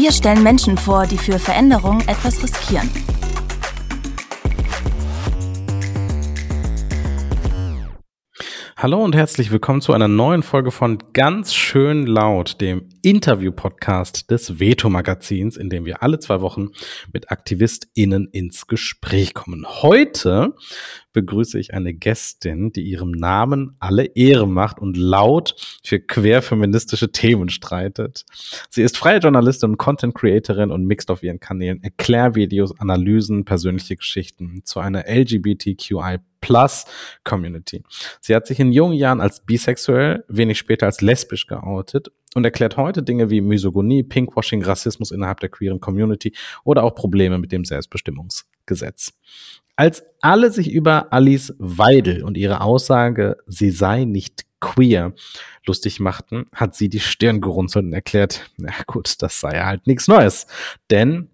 Wir stellen Menschen vor, die für Veränderung etwas riskieren. Hallo und herzlich willkommen zu einer neuen Folge von Ganz schön laut, dem Interview-Podcast des Veto-Magazins, in dem wir alle zwei Wochen mit AktivistInnen ins Gespräch kommen. Heute begrüße ich eine Gästin, die ihrem Namen alle Ehre macht und laut für querfeministische Themen streitet. Sie ist freie Journalistin und Content Creatorin und mixt auf ihren Kanälen Erklärvideos, Analysen, persönliche Geschichten zu einer LGBTQI Plus Community. Sie hat sich in jungen Jahren als bisexuell, wenig später als lesbisch geoutet und erklärt heute Dinge wie Misogonie, Pinkwashing, Rassismus innerhalb der queeren Community oder auch Probleme mit dem Selbstbestimmungsgesetz. Als alle sich über Alice Weidel und ihre Aussage, sie sei nicht queer, lustig machten, hat sie die Stirn gerunzelt und erklärt, na gut, das sei halt nichts Neues. Denn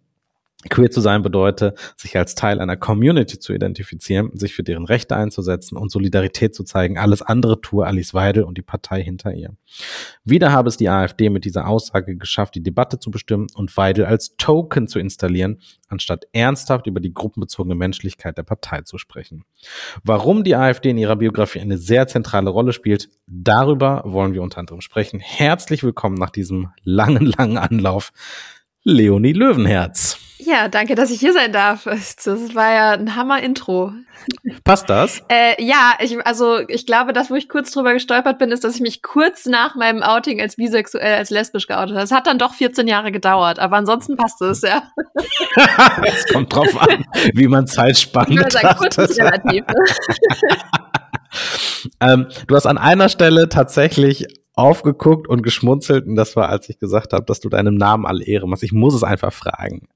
Queer zu sein bedeutet, sich als Teil einer Community zu identifizieren, sich für deren Rechte einzusetzen und Solidarität zu zeigen. Alles andere tue Alice Weidel und die Partei hinter ihr. Wieder habe es die AfD mit dieser Aussage geschafft, die Debatte zu bestimmen und Weidel als Token zu installieren, anstatt ernsthaft über die gruppenbezogene Menschlichkeit der Partei zu sprechen. Warum die AfD in ihrer Biografie eine sehr zentrale Rolle spielt, darüber wollen wir unter anderem sprechen. Herzlich willkommen nach diesem langen, langen Anlauf, Leonie Löwenherz. Ja, danke, dass ich hier sein darf. Das war ja ein Hammer-Intro. Passt das? Äh, ja, ich, also ich glaube, das, wo ich kurz drüber gestolpert bin, ist, dass ich mich kurz nach meinem Outing als bisexuell, als lesbisch geoutet habe. Es hat dann doch 14 Jahre gedauert, aber ansonsten passt es, ja. es kommt drauf an, wie man Zeitspannen betrachtet. relativ. ähm, du hast an einer Stelle tatsächlich aufgeguckt und geschmunzelt und das war, als ich gesagt habe, dass du deinem Namen alle Ehre machst. Ich muss es einfach fragen.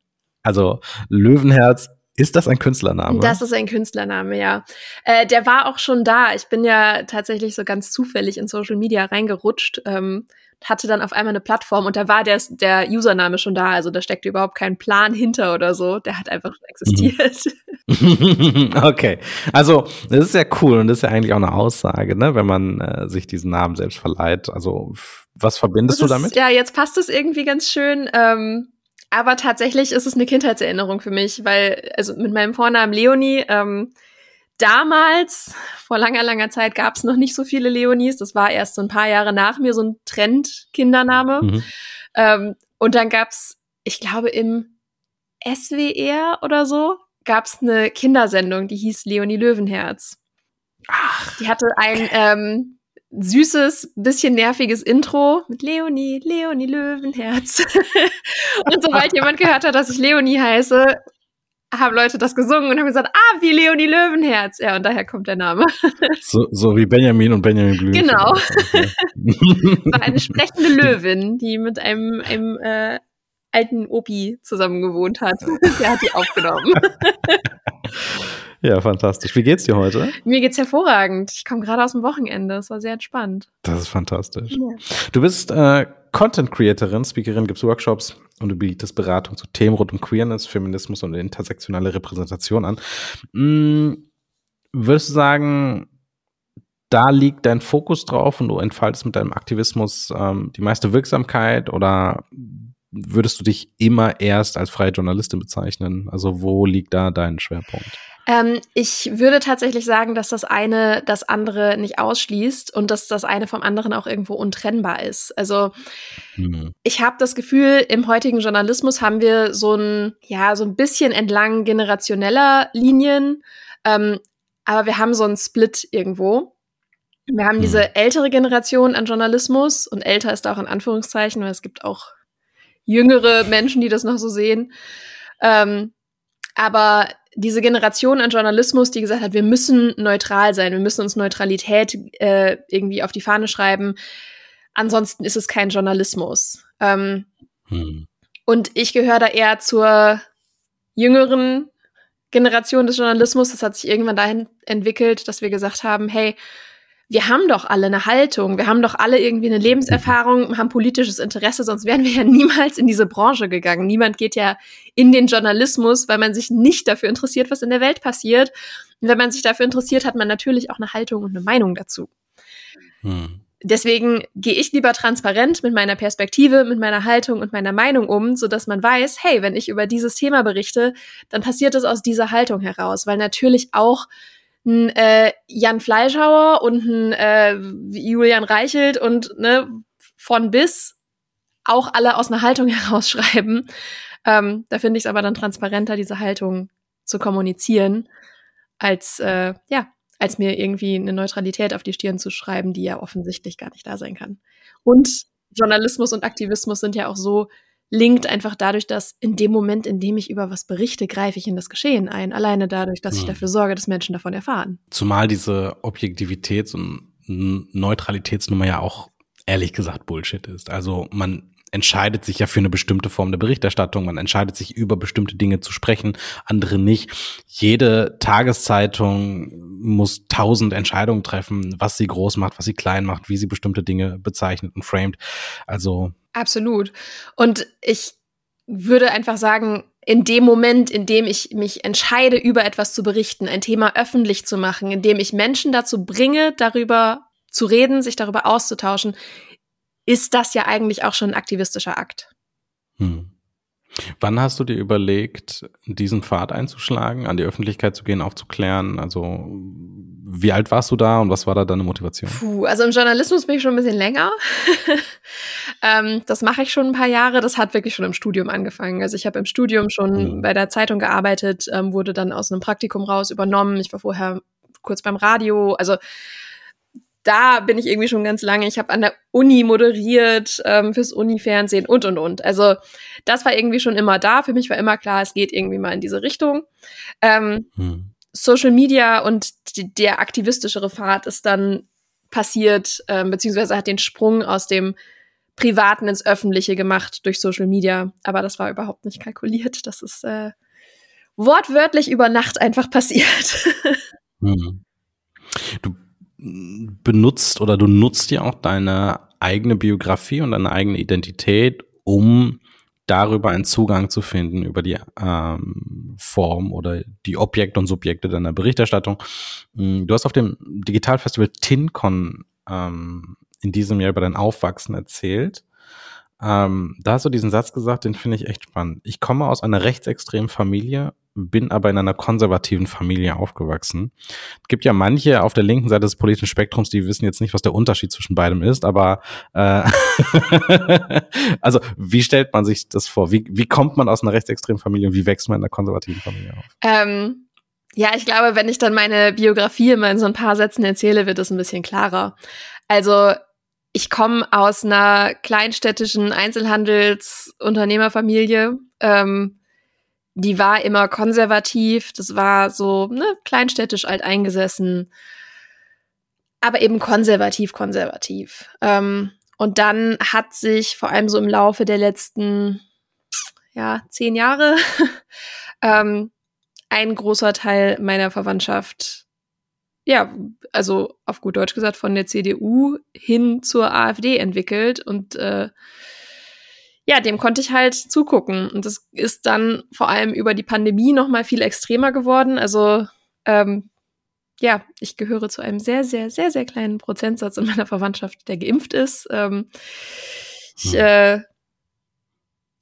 Also Löwenherz, ist das ein Künstlername? Das ist ein Künstlername, ja. Äh, der war auch schon da. Ich bin ja tatsächlich so ganz zufällig in Social Media reingerutscht, ähm, hatte dann auf einmal eine Plattform und da war der, der Username schon da. Also da steckte überhaupt kein Plan hinter oder so. Der hat einfach existiert. Mhm. okay. Also, das ist ja cool und das ist ja eigentlich auch eine Aussage, ne, wenn man äh, sich diesen Namen selbst verleiht. Also, was verbindest ist, du damit? Ja, jetzt passt es irgendwie ganz schön. Ähm, aber tatsächlich ist es eine Kindheitserinnerung für mich, weil, also mit meinem Vornamen Leonie, ähm, damals, vor langer, langer Zeit, gab es noch nicht so viele Leonies. Das war erst so ein paar Jahre nach mir so ein Trend-Kindername. Mhm. Ähm, und dann gab's, ich glaube, im SWR oder so, gab's eine Kindersendung, die hieß Leonie Löwenherz. Ach, die hatte ein ähm, süßes, bisschen nerviges Intro mit Leonie, Leonie Löwenherz. und sobald jemand gehört hat, dass ich Leonie heiße, haben Leute das gesungen und haben gesagt, ah, wie Leonie Löwenherz. Ja, und daher kommt der Name. so, so wie Benjamin und Benjamin Blümchen. Genau. war eine sprechende Löwin, die mit einem, einem äh, alten Opi zusammen gewohnt hat. Der hat die aufgenommen. Ja, fantastisch. Wie geht's dir heute? Mir geht's hervorragend. Ich komme gerade aus dem Wochenende. Es war sehr entspannt. Das ist fantastisch. Ja. Du bist äh, Content Creatorin, Speakerin, gibst Workshops und du bietest Beratung zu Themen rund um Queerness, Feminismus und intersektionale Repräsentation an. Hm, würdest du sagen, da liegt dein Fokus drauf und du entfaltest mit deinem Aktivismus ähm, die meiste Wirksamkeit oder würdest du dich immer erst als freie Journalistin bezeichnen? Also wo liegt da dein Schwerpunkt? Ähm, ich würde tatsächlich sagen, dass das eine das andere nicht ausschließt und dass das eine vom anderen auch irgendwo untrennbar ist. Also mhm. ich habe das Gefühl, im heutigen Journalismus haben wir so ein, ja, so ein bisschen entlang generationeller Linien, ähm, aber wir haben so einen Split irgendwo. Wir haben diese mhm. ältere Generation an Journalismus und älter ist da auch in Anführungszeichen, weil es gibt auch jüngere Menschen, die das noch so sehen. Ähm, aber diese Generation an Journalismus, die gesagt hat, wir müssen neutral sein, wir müssen uns Neutralität äh, irgendwie auf die Fahne schreiben. Ansonsten ist es kein Journalismus. Ähm, hm. Und ich gehöre da eher zur jüngeren Generation des Journalismus. Das hat sich irgendwann dahin entwickelt, dass wir gesagt haben, hey, wir haben doch alle eine Haltung, wir haben doch alle irgendwie eine Lebenserfahrung, haben politisches Interesse, sonst wären wir ja niemals in diese Branche gegangen. Niemand geht ja in den Journalismus, weil man sich nicht dafür interessiert, was in der Welt passiert. Und wenn man sich dafür interessiert, hat man natürlich auch eine Haltung und eine Meinung dazu. Hm. Deswegen gehe ich lieber transparent mit meiner Perspektive, mit meiner Haltung und meiner Meinung um, so dass man weiß, hey, wenn ich über dieses Thema berichte, dann passiert es aus dieser Haltung heraus, weil natürlich auch ein äh, Jan Fleischhauer und ein äh, Julian Reichelt und ne, von bis auch alle aus einer Haltung herausschreiben. Ähm, da finde ich es aber dann transparenter, diese Haltung zu kommunizieren, als äh, ja, als mir irgendwie eine Neutralität auf die Stirn zu schreiben, die ja offensichtlich gar nicht da sein kann. Und Journalismus und Aktivismus sind ja auch so linkt einfach dadurch, dass in dem Moment, in dem ich über was berichte, greife ich in das Geschehen ein. Alleine dadurch, dass ich hm. dafür sorge, dass Menschen davon erfahren. Zumal diese Objektivitäts- und Neutralitätsnummer ja auch ehrlich gesagt Bullshit ist. Also man entscheidet sich ja für eine bestimmte Form der Berichterstattung, man entscheidet sich über bestimmte Dinge zu sprechen, andere nicht. Jede Tageszeitung muss tausend Entscheidungen treffen, was sie groß macht, was sie klein macht, wie sie bestimmte Dinge bezeichnet und framed. Also Absolut. Und ich würde einfach sagen, in dem Moment, in dem ich mich entscheide, über etwas zu berichten, ein Thema öffentlich zu machen, in dem ich Menschen dazu bringe, darüber zu reden, sich darüber auszutauschen, ist das ja eigentlich auch schon ein aktivistischer Akt. Hm. Wann hast du dir überlegt, diesen Pfad einzuschlagen, an die Öffentlichkeit zu gehen, aufzuklären? Also wie alt warst du da und was war da deine Motivation? Puh, also im Journalismus bin ich schon ein bisschen länger. ähm, das mache ich schon ein paar Jahre. Das hat wirklich schon im Studium angefangen. Also ich habe im Studium schon mhm. bei der Zeitung gearbeitet, ähm, wurde dann aus einem Praktikum raus übernommen. Ich war vorher kurz beim Radio. Also da bin ich irgendwie schon ganz lange. Ich habe an der Uni moderiert, ähm, fürs Uni-Fernsehen und, und, und. Also das war irgendwie schon immer da. Für mich war immer klar, es geht irgendwie mal in diese Richtung. Ähm, hm. Social Media und die, der aktivistischere Pfad ist dann passiert, ähm, beziehungsweise hat den Sprung aus dem Privaten ins Öffentliche gemacht durch Social Media. Aber das war überhaupt nicht kalkuliert. Das ist äh, wortwörtlich über Nacht einfach passiert. hm. Du benutzt oder du nutzt ja auch deine eigene Biografie und deine eigene Identität, um darüber einen Zugang zu finden über die ähm, Form oder die Objekte und Subjekte deiner Berichterstattung. Mm, du hast auf dem Digitalfestival TinCon ähm, in diesem Jahr über dein Aufwachsen erzählt. Ähm, da hast du diesen Satz gesagt, den finde ich echt spannend. Ich komme aus einer rechtsextremen Familie bin aber in einer konservativen Familie aufgewachsen. Es gibt ja manche auf der linken Seite des politischen Spektrums, die wissen jetzt nicht, was der Unterschied zwischen beidem ist, aber äh, also wie stellt man sich das vor? Wie, wie kommt man aus einer rechtsextremen Familie und wie wächst man in einer konservativen Familie auf? Ähm, ja, ich glaube, wenn ich dann meine Biografie immer in so ein paar Sätzen erzähle, wird es ein bisschen klarer. Also ich komme aus einer kleinstädtischen Einzelhandelsunternehmerfamilie. Ähm, die war immer konservativ, das war so ne, kleinstädtisch alt eingesessen, aber eben konservativ, konservativ. Ähm, und dann hat sich vor allem so im Laufe der letzten ja, zehn Jahre ähm, ein großer Teil meiner Verwandtschaft, ja, also auf gut Deutsch gesagt, von der CDU hin zur AfD entwickelt und äh, ja, dem konnte ich halt zugucken. Und das ist dann vor allem über die Pandemie noch mal viel extremer geworden. Also ähm, ja, ich gehöre zu einem sehr, sehr, sehr, sehr kleinen Prozentsatz in meiner Verwandtschaft, der geimpft ist. Ähm, ich, hm. äh,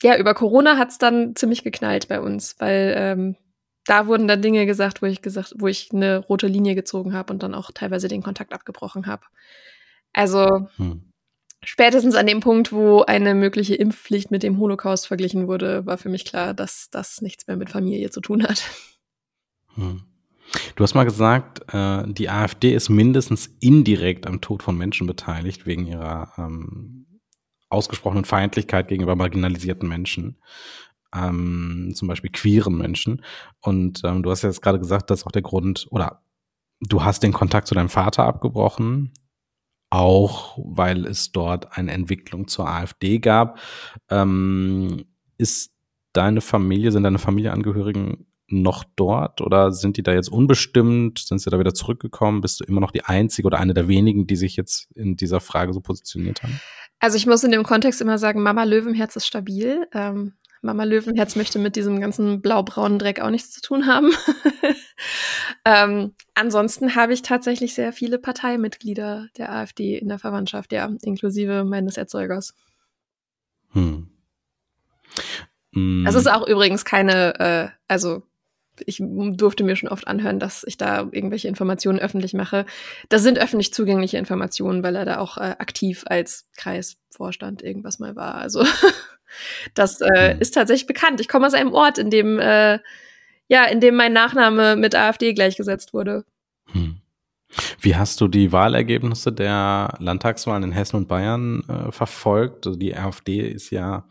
ja, über Corona hat's dann ziemlich geknallt bei uns, weil ähm, da wurden dann Dinge gesagt, wo ich gesagt, wo ich eine rote Linie gezogen habe und dann auch teilweise den Kontakt abgebrochen habe. Also hm spätestens an dem Punkt, wo eine mögliche Impfpflicht mit dem Holocaust verglichen wurde, war für mich klar, dass das nichts mehr mit Familie zu tun hat. Hm. Du hast mal gesagt, äh, die AfD ist mindestens indirekt am Tod von Menschen beteiligt, wegen ihrer ähm, ausgesprochenen Feindlichkeit gegenüber marginalisierten Menschen, ähm, zum Beispiel queeren Menschen. Und ähm, du hast jetzt gerade gesagt, dass auch der Grund, oder du hast den Kontakt zu deinem Vater abgebrochen, auch weil es dort eine Entwicklung zur AfD gab. Ähm, ist deine Familie, sind deine Familienangehörigen noch dort oder sind die da jetzt unbestimmt? Sind sie da wieder zurückgekommen? Bist du immer noch die Einzige oder eine der wenigen, die sich jetzt in dieser Frage so positioniert haben? Also ich muss in dem Kontext immer sagen, Mama Löwenherz ist stabil. Ähm, Mama Löwenherz möchte mit diesem ganzen blau-braunen Dreck auch nichts zu tun haben. ähm, ansonsten habe ich tatsächlich sehr viele Parteimitglieder der AfD in der Verwandtschaft, ja, inklusive meines Erzeugers. Hm. Das ist auch übrigens keine, äh, also ich durfte mir schon oft anhören, dass ich da irgendwelche Informationen öffentlich mache. Das sind öffentlich zugängliche Informationen, weil er da auch äh, aktiv als Kreisvorstand irgendwas mal war. Also das äh, mhm. ist tatsächlich bekannt. Ich komme aus einem Ort, in dem äh, ja, in dem mein Nachname mit AfD gleichgesetzt wurde. Hm. Wie hast du die Wahlergebnisse der Landtagswahlen in Hessen und Bayern äh, verfolgt? Also die AfD ist ja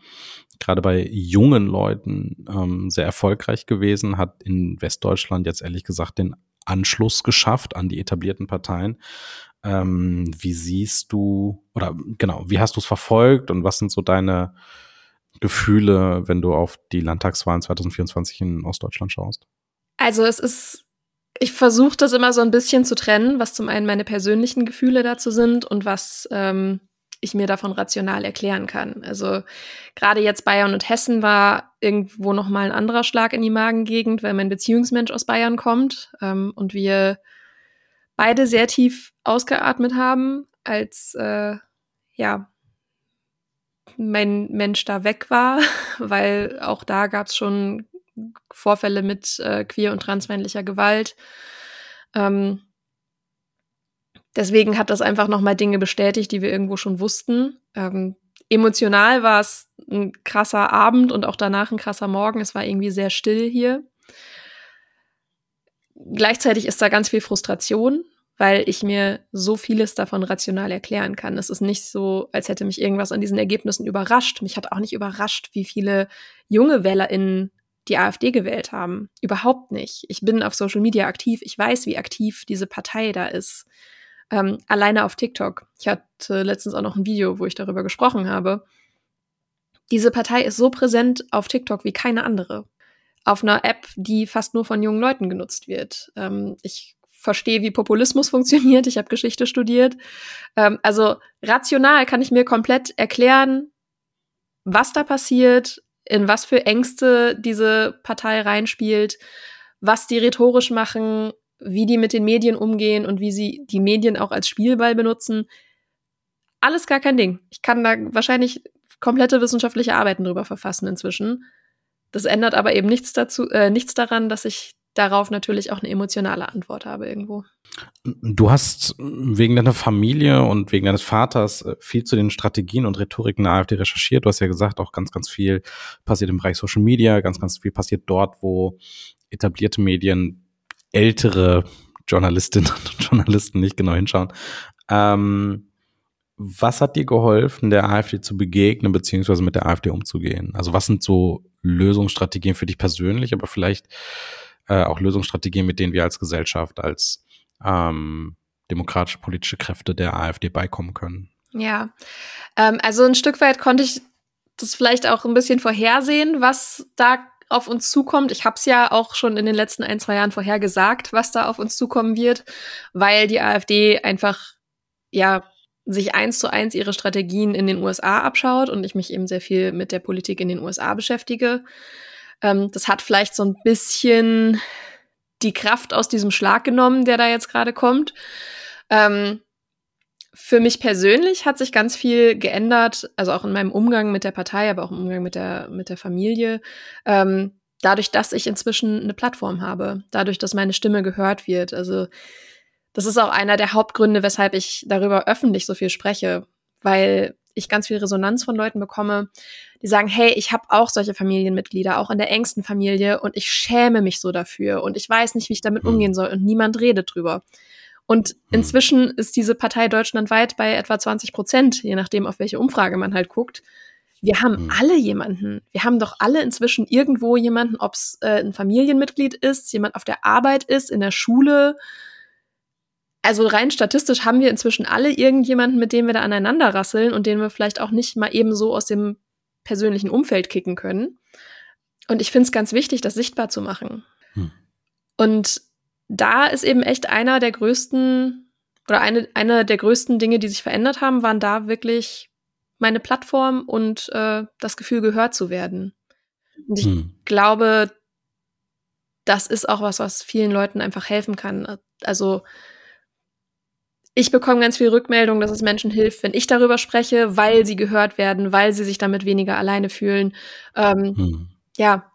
gerade bei jungen Leuten ähm, sehr erfolgreich gewesen, hat in Westdeutschland jetzt ehrlich gesagt den Anschluss geschafft an die etablierten Parteien. Ähm, wie siehst du, oder genau, wie hast du es verfolgt und was sind so deine Gefühle, wenn du auf die Landtagswahlen 2024 in Ostdeutschland schaust? Also es ist, ich versuche das immer so ein bisschen zu trennen, was zum einen meine persönlichen Gefühle dazu sind und was ähm, ich mir davon rational erklären kann. Also gerade jetzt Bayern und Hessen war irgendwo noch mal ein anderer Schlag in die Magengegend, weil mein Beziehungsmensch aus Bayern kommt ähm, und wir beide sehr tief ausgeatmet haben, als äh, ja mein Mensch da weg war, weil auch da gab es schon Vorfälle mit äh, queer und transmännlicher Gewalt. Ähm, Deswegen hat das einfach nochmal Dinge bestätigt, die wir irgendwo schon wussten. Ähm, emotional war es ein krasser Abend und auch danach ein krasser Morgen. Es war irgendwie sehr still hier. Gleichzeitig ist da ganz viel Frustration, weil ich mir so vieles davon rational erklären kann. Es ist nicht so, als hätte mich irgendwas an diesen Ergebnissen überrascht. Mich hat auch nicht überrascht, wie viele junge WählerInnen die AfD gewählt haben. Überhaupt nicht. Ich bin auf Social Media aktiv. Ich weiß, wie aktiv diese Partei da ist. Ähm, alleine auf TikTok. Ich hatte letztens auch noch ein Video, wo ich darüber gesprochen habe. Diese Partei ist so präsent auf TikTok wie keine andere. Auf einer App, die fast nur von jungen Leuten genutzt wird. Ähm, ich verstehe, wie Populismus funktioniert. Ich habe Geschichte studiert. Ähm, also rational kann ich mir komplett erklären, was da passiert, in was für Ängste diese Partei reinspielt, was die rhetorisch machen, wie die mit den Medien umgehen und wie sie die Medien auch als Spielball benutzen. Alles gar kein Ding. Ich kann da wahrscheinlich komplette wissenschaftliche Arbeiten drüber verfassen inzwischen. Das ändert aber eben nichts dazu, äh, nichts daran, dass ich darauf natürlich auch eine emotionale Antwort habe irgendwo. Du hast wegen deiner Familie und wegen deines Vaters äh, viel zu den Strategien und Rhetoriken der AfD recherchiert. Du hast ja gesagt, auch ganz, ganz viel passiert im Bereich Social Media, ganz, ganz viel passiert dort, wo etablierte Medien ältere Journalistinnen und Journalisten nicht genau hinschauen. Ähm, was hat dir geholfen, der AfD zu begegnen, beziehungsweise mit der AfD umzugehen? Also was sind so Lösungsstrategien für dich persönlich, aber vielleicht äh, auch Lösungsstrategien, mit denen wir als Gesellschaft, als ähm, demokratische politische Kräfte der AfD beikommen können? Ja, ähm, also ein Stück weit konnte ich das vielleicht auch ein bisschen vorhersehen, was da auf uns zukommt. Ich habe es ja auch schon in den letzten ein, zwei Jahren vorher gesagt, was da auf uns zukommen wird, weil die AfD einfach, ja, sich eins zu eins ihre Strategien in den USA abschaut und ich mich eben sehr viel mit der Politik in den USA beschäftige. Ähm, das hat vielleicht so ein bisschen die Kraft aus diesem Schlag genommen, der da jetzt gerade kommt. Ähm, für mich persönlich hat sich ganz viel geändert, also auch in meinem Umgang mit der Partei, aber auch im Umgang mit der, mit der Familie. Ähm, dadurch, dass ich inzwischen eine Plattform habe, dadurch, dass meine Stimme gehört wird. Also das ist auch einer der Hauptgründe, weshalb ich darüber öffentlich so viel spreche, weil ich ganz viel Resonanz von Leuten bekomme, die sagen, hey, ich habe auch solche Familienmitglieder, auch in der engsten Familie und ich schäme mich so dafür und ich weiß nicht, wie ich damit hm. umgehen soll und niemand redet drüber. Und hm. inzwischen ist diese Partei deutschlandweit bei etwa 20 Prozent, je nachdem, auf welche Umfrage man halt guckt. Wir haben mhm. alle jemanden. Wir haben doch alle inzwischen irgendwo jemanden, ob es äh, ein Familienmitglied ist, jemand auf der Arbeit ist, in der Schule. Also rein statistisch haben wir inzwischen alle irgendjemanden, mit dem wir da aneinander rasseln und den wir vielleicht auch nicht mal eben so aus dem persönlichen Umfeld kicken können. Und ich finde es ganz wichtig, das sichtbar zu machen. Hm. Und da ist eben echt einer der größten oder eine, eine der größten Dinge, die sich verändert haben, waren da wirklich meine Plattform und äh, das Gefühl, gehört zu werden. Und ich hm. glaube, das ist auch was, was vielen Leuten einfach helfen kann. Also ich bekomme ganz viel Rückmeldung, dass es Menschen hilft, wenn ich darüber spreche, weil sie gehört werden, weil sie sich damit weniger alleine fühlen. Ähm, hm. Ja,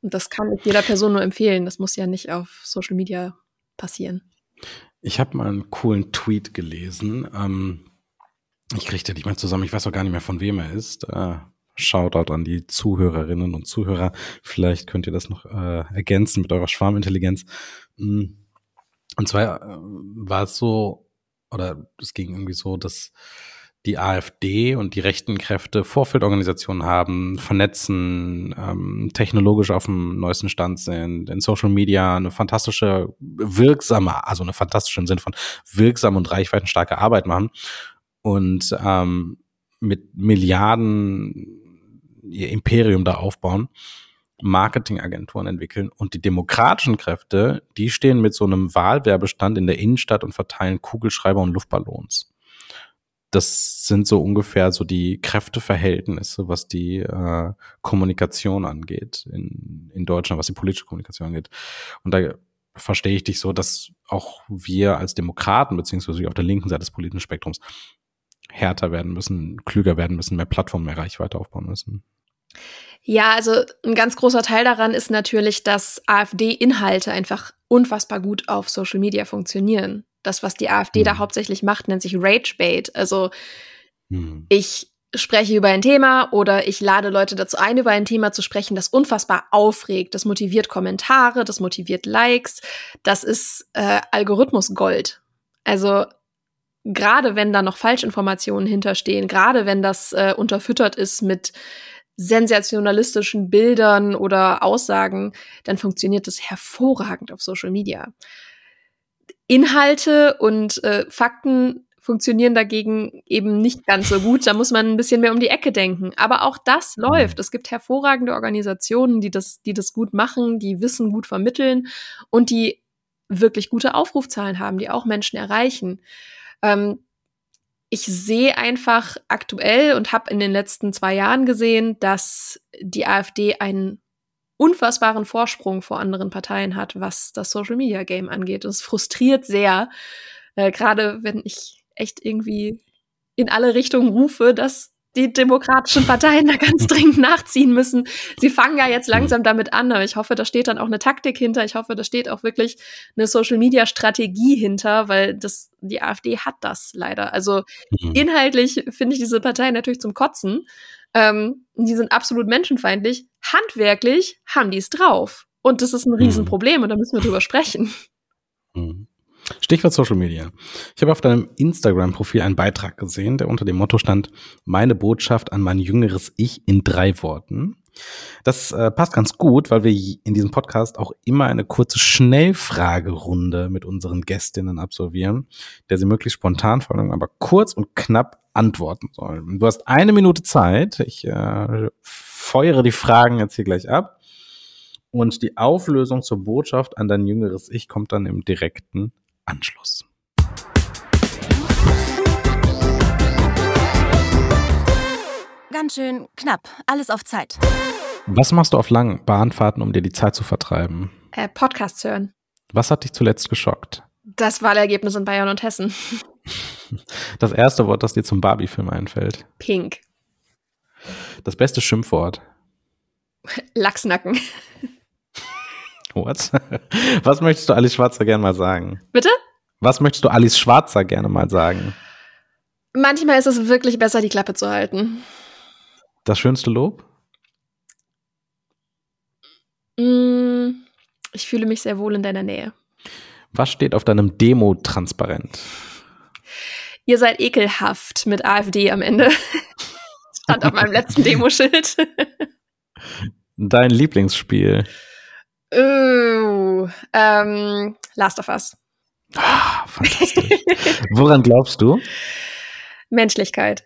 und das kann ich jeder Person nur empfehlen. Das muss ja nicht auf Social Media passieren. Ich habe mal einen coolen Tweet gelesen. Ähm, ich kriege den nicht mehr zusammen. Ich weiß auch gar nicht mehr, von wem er ist. Äh, Shoutout an die Zuhörerinnen und Zuhörer. Vielleicht könnt ihr das noch äh, ergänzen mit eurer Schwarmintelligenz. Mm. Und zwar äh, war es so, oder es ging irgendwie so, dass die AfD und die rechten Kräfte Vorfeldorganisationen haben, vernetzen, ähm, technologisch auf dem neuesten Stand sind, in Social Media eine fantastische, wirksame, also eine fantastische im Sinne von wirksame und reichweitenstarke Arbeit machen und ähm, mit Milliarden ihr Imperium da aufbauen. Marketingagenturen entwickeln und die demokratischen Kräfte, die stehen mit so einem Wahlwerbestand in der Innenstadt und verteilen Kugelschreiber und Luftballons. Das sind so ungefähr so die Kräfteverhältnisse, was die äh, Kommunikation angeht in, in Deutschland, was die politische Kommunikation angeht. Und da verstehe ich dich so, dass auch wir als Demokraten, beziehungsweise auf der linken Seite des politischen Spektrums, härter werden müssen, klüger werden müssen, mehr Plattformen, mehr Reichweite aufbauen müssen. Ja, also ein ganz großer Teil daran ist natürlich, dass AfD-Inhalte einfach unfassbar gut auf Social Media funktionieren. Das, was die AfD mhm. da hauptsächlich macht, nennt sich Ragebait. Also mhm. ich spreche über ein Thema oder ich lade Leute dazu ein, über ein Thema zu sprechen, das unfassbar aufregt. Das motiviert Kommentare, das motiviert Likes. Das ist äh, Algorithmus Gold. Also gerade wenn da noch Falschinformationen hinterstehen, gerade wenn das äh, unterfüttert ist mit sensationalistischen Bildern oder Aussagen, dann funktioniert das hervorragend auf Social Media. Inhalte und äh, Fakten funktionieren dagegen eben nicht ganz so gut. Da muss man ein bisschen mehr um die Ecke denken. Aber auch das läuft. Es gibt hervorragende Organisationen, die das, die das gut machen, die Wissen gut vermitteln und die wirklich gute Aufrufzahlen haben, die auch Menschen erreichen. Ähm, ich sehe einfach aktuell und habe in den letzten zwei Jahren gesehen, dass die AfD einen unfassbaren Vorsprung vor anderen Parteien hat, was das Social Media Game angeht. Es frustriert sehr, äh, gerade wenn ich echt irgendwie in alle Richtungen rufe, dass die demokratischen Parteien da ganz dringend nachziehen müssen. Sie fangen ja jetzt langsam damit an, aber ich hoffe, da steht dann auch eine Taktik hinter. Ich hoffe, da steht auch wirklich eine Social Media Strategie hinter, weil das, die AfD hat das leider. Also mhm. inhaltlich finde ich diese Partei natürlich zum Kotzen. Ähm, die sind absolut menschenfeindlich. Handwerklich haben die es drauf. Und das ist ein mhm. Riesenproblem und da müssen wir drüber sprechen. Mhm. Stichwort Social Media. Ich habe auf deinem Instagram-Profil einen Beitrag gesehen, der unter dem Motto stand, meine Botschaft an mein jüngeres Ich in drei Worten. Das äh, passt ganz gut, weil wir in diesem Podcast auch immer eine kurze Schnellfragerunde mit unseren Gästinnen absolvieren, der sie möglichst spontan folgen, aber kurz und knapp antworten sollen. Du hast eine Minute Zeit. Ich äh, feuere die Fragen jetzt hier gleich ab. Und die Auflösung zur Botschaft an dein jüngeres Ich kommt dann im direkten Anschluss. Ganz schön knapp, alles auf Zeit. Was machst du auf langen Bahnfahrten, um dir die Zeit zu vertreiben? Äh, Podcasts hören. Was hat dich zuletzt geschockt? Das Wahlergebnis in Bayern und Hessen. Das erste Wort, das dir zum Barbie-Film einfällt. Pink. Das beste Schimpfwort. Lachsnacken. What? Was möchtest du Alice Schwarzer gerne mal sagen? Bitte? Was möchtest du Alice Schwarzer gerne mal sagen? Manchmal ist es wirklich besser, die Klappe zu halten. Das schönste Lob? Mm, ich fühle mich sehr wohl in deiner Nähe. Was steht auf deinem Demo-Transparent? Ihr seid ekelhaft mit AfD am Ende. Stand auf meinem letzten Demoschild. Dein Lieblingsspiel? Ähm, Last of Us. Ah, fantastisch. Woran glaubst du? Menschlichkeit.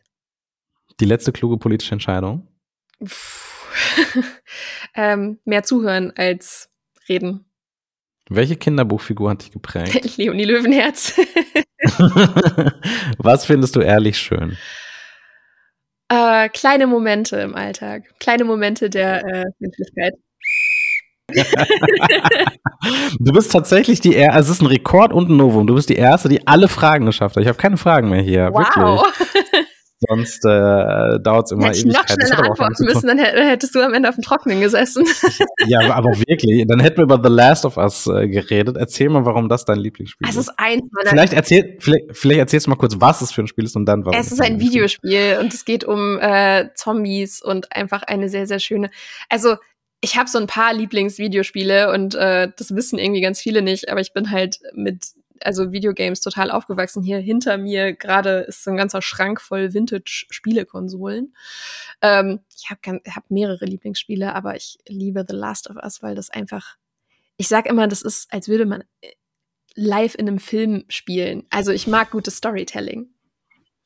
Die letzte kluge politische Entscheidung? ähm, mehr zuhören als reden. Welche Kinderbuchfigur hat dich geprägt? Leonie Löwenherz. Was findest du ehrlich schön? Äh, kleine Momente im Alltag. Kleine Momente der äh, Menschlichkeit. Du bist tatsächlich die erste, also es ist ein Rekord und ein Novum. Du bist die erste, die alle Fragen geschafft hat. Ich habe keine Fragen mehr hier. Wow. Wirklich. Sonst äh, dauert es immer Hätte ich noch schneller antworten müssen, dann hättest du am Ende auf dem Trockenen gesessen. ja, aber wirklich. Dann hätten wir über The Last of Us äh, geredet. Erzähl mal, warum das dein Lieblingsspiel ist. Es ist eins meiner vielleicht, erzähl, vielleicht, vielleicht erzählst du mal kurz, was es für ein Spiel ist und dann warum. Es ist ein Videospiel und es geht um äh, Zombies und einfach eine sehr, sehr schöne. Also, ich habe so ein paar Lieblingsvideospiele und äh, das wissen irgendwie ganz viele nicht, aber ich bin halt mit also Videogames total aufgewachsen. Hier hinter mir gerade ist so ein ganzer Schrank voll Vintage-Spielekonsolen. Ähm, ich habe hab mehrere Lieblingsspiele, aber ich liebe The Last of Us, weil das einfach, ich sag immer, das ist, als würde man äh, live in einem Film spielen. Also ich mag gutes Storytelling.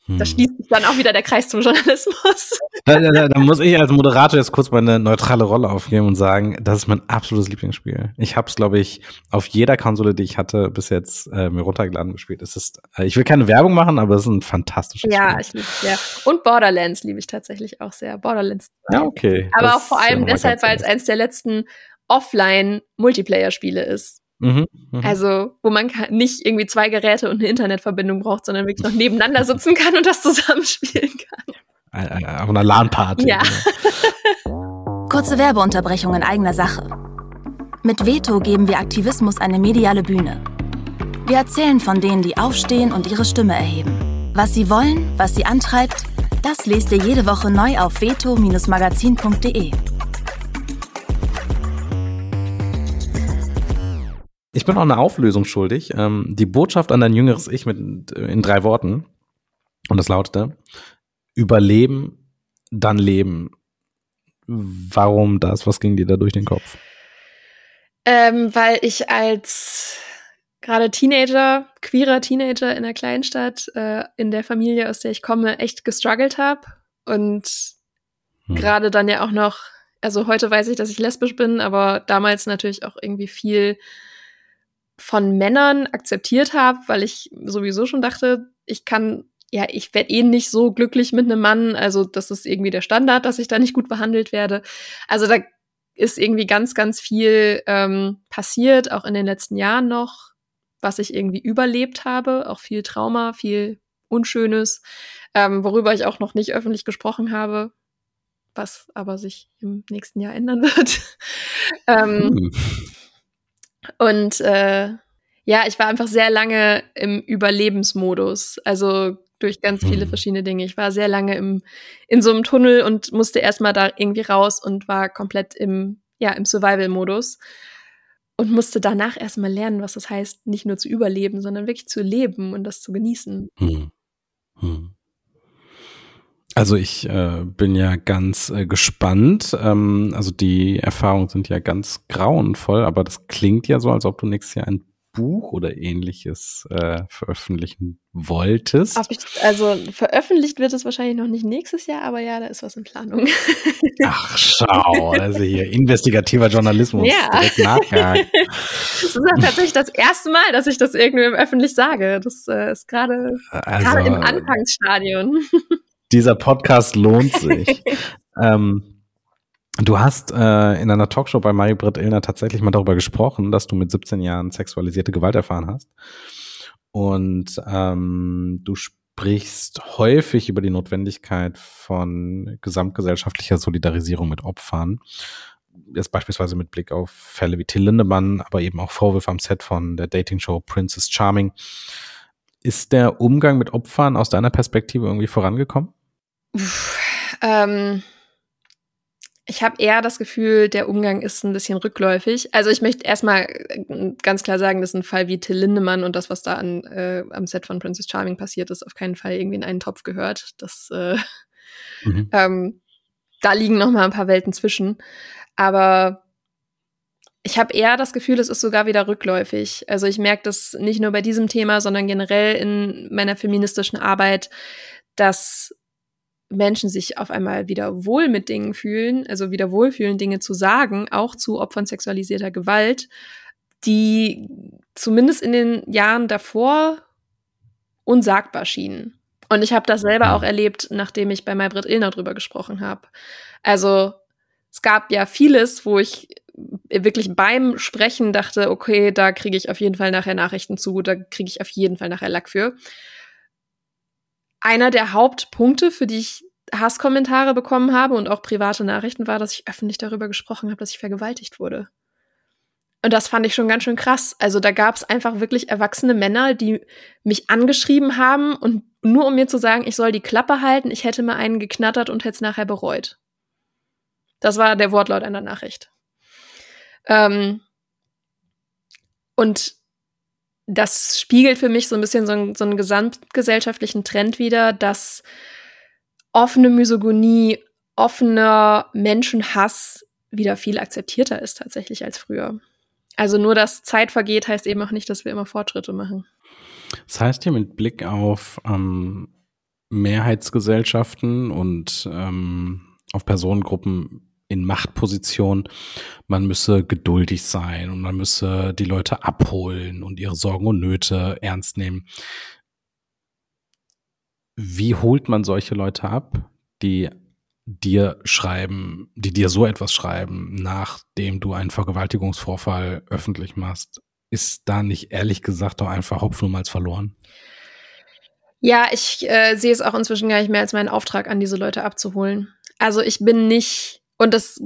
Da hm. schließt sich dann auch wieder der Kreis zum Journalismus. Da, da, da, muss ich als Moderator jetzt kurz meine neutrale Rolle aufgeben und sagen, das ist mein absolutes Lieblingsspiel. Ich habe es, glaube ich, auf jeder Konsole, die ich hatte, bis jetzt äh, mir runtergeladen gespielt. Es ist, äh, ich will keine Werbung machen, aber es ist ein fantastisches ja, Spiel. Ja, ich liebe es sehr. Und Borderlands liebe ich tatsächlich auch sehr. Borderlands 2. Ja, okay. Aber auch vor allem deshalb, weil es eins der letzten Offline-Multiplayer-Spiele ist. Mhm, mh. Also, wo man nicht irgendwie zwei Geräte und eine Internetverbindung braucht, sondern wirklich noch nebeneinander sitzen kann und das zusammenspielen kann. Auf einer LAN-Party. Ja. Kurze Werbeunterbrechung in eigener Sache. Mit Veto geben wir Aktivismus eine mediale Bühne. Wir erzählen von denen, die aufstehen und ihre Stimme erheben. Was sie wollen, was sie antreibt, das lest ihr jede Woche neu auf veto-magazin.de. Ich bin auch eine Auflösung schuldig. Ähm, die Botschaft an dein jüngeres Ich mit äh, in drei Worten. Und das lautete: Überleben, dann leben. Warum das? Was ging dir da durch den Kopf? Ähm, weil ich als gerade Teenager, queerer Teenager in der Kleinstadt, äh, in der Familie, aus der ich komme, echt gestruggelt habe. Und hm. gerade dann ja auch noch, also heute weiß ich, dass ich lesbisch bin, aber damals natürlich auch irgendwie viel von Männern akzeptiert habe, weil ich sowieso schon dachte, ich kann, ja, ich werde eh nicht so glücklich mit einem Mann. Also das ist irgendwie der Standard, dass ich da nicht gut behandelt werde. Also da ist irgendwie ganz, ganz viel ähm, passiert, auch in den letzten Jahren noch, was ich irgendwie überlebt habe. Auch viel Trauma, viel Unschönes, ähm, worüber ich auch noch nicht öffentlich gesprochen habe, was aber sich im nächsten Jahr ändern wird. ähm, hm. Und äh, ja, ich war einfach sehr lange im Überlebensmodus. Also durch ganz viele mhm. verschiedene Dinge. Ich war sehr lange im, in so einem Tunnel und musste erstmal da irgendwie raus und war komplett im, ja, im Survival-Modus. Und musste danach erstmal lernen, was das heißt, nicht nur zu überleben, sondern wirklich zu leben und das zu genießen. Hm. Hm. Also ich äh, bin ja ganz äh, gespannt. Ähm, also die Erfahrungen sind ja ganz grauenvoll, aber das klingt ja so, als ob du nächstes Jahr ein Buch oder ähnliches äh, veröffentlichen wolltest. Ich, also veröffentlicht wird es wahrscheinlich noch nicht nächstes Jahr, aber ja, da ist was in Planung. Ach schau, also hier investigativer Journalismus. Ja. Direkt nachgehakt. Das ist ja tatsächlich das erste Mal, dass ich das irgendwie öffentlich sage. Das äh, ist gerade also, im Anfangsstadion. Dieser Podcast lohnt sich. ähm, du hast äh, in einer Talkshow bei Marie-Britt Illner tatsächlich mal darüber gesprochen, dass du mit 17 Jahren sexualisierte Gewalt erfahren hast. Und ähm, du sprichst häufig über die Notwendigkeit von gesamtgesellschaftlicher Solidarisierung mit Opfern. Jetzt beispielsweise mit Blick auf Fälle wie Till Lindemann, aber eben auch Vorwürfe am Set von der Dating-Show Princess Charming. Ist der Umgang mit Opfern aus deiner Perspektive irgendwie vorangekommen? Ähm, ich habe eher das Gefühl, der Umgang ist ein bisschen rückläufig. Also ich möchte erstmal äh, ganz klar sagen, dass ein Fall wie Till Lindemann und das, was da an, äh, am Set von Princess Charming passiert ist, auf keinen Fall irgendwie in einen Topf gehört. Das, äh, mhm. ähm, da liegen noch mal ein paar Welten zwischen. Aber ich habe eher das Gefühl, es ist sogar wieder rückläufig. Also ich merke das nicht nur bei diesem Thema, sondern generell in meiner feministischen Arbeit, dass Menschen sich auf einmal wieder wohl mit Dingen fühlen, also wieder wohlfühlen, Dinge zu sagen, auch zu Opfern sexualisierter Gewalt, die zumindest in den Jahren davor unsagbar schienen. Und ich habe das selber auch erlebt, nachdem ich bei Maybrit Illner drüber gesprochen habe. Also es gab ja vieles, wo ich wirklich beim Sprechen dachte, okay, da kriege ich auf jeden Fall nachher Nachrichten zu, da kriege ich auf jeden Fall nachher Lack für. Einer der Hauptpunkte, für die ich Hasskommentare bekommen habe und auch private Nachrichten war, dass ich öffentlich darüber gesprochen habe, dass ich vergewaltigt wurde. Und das fand ich schon ganz schön krass. Also da gab es einfach wirklich erwachsene Männer, die mich angeschrieben haben und nur um mir zu sagen, ich soll die Klappe halten, ich hätte mir einen geknattert und hätte es nachher bereut. Das war der Wortlaut einer Nachricht. Ähm, und das spiegelt für mich so ein bisschen so, ein, so einen gesamtgesellschaftlichen Trend wieder, dass offene Misogonie, offener Menschenhass wieder viel akzeptierter ist tatsächlich als früher. Also nur, dass Zeit vergeht, heißt eben auch nicht, dass wir immer Fortschritte machen. Das heißt hier mit Blick auf ähm, Mehrheitsgesellschaften und ähm, auf Personengruppen in Machtposition, man müsse geduldig sein und man müsse die Leute abholen und ihre Sorgen und Nöte ernst nehmen. Wie holt man solche Leute ab, die dir schreiben, die dir so etwas schreiben, nachdem du einen Vergewaltigungsvorfall öffentlich machst? Ist da nicht ehrlich gesagt doch einfach Hopfen verloren? Ja, ich äh, sehe es auch inzwischen gar nicht mehr als meinen Auftrag an, diese Leute abzuholen. Also ich bin nicht und das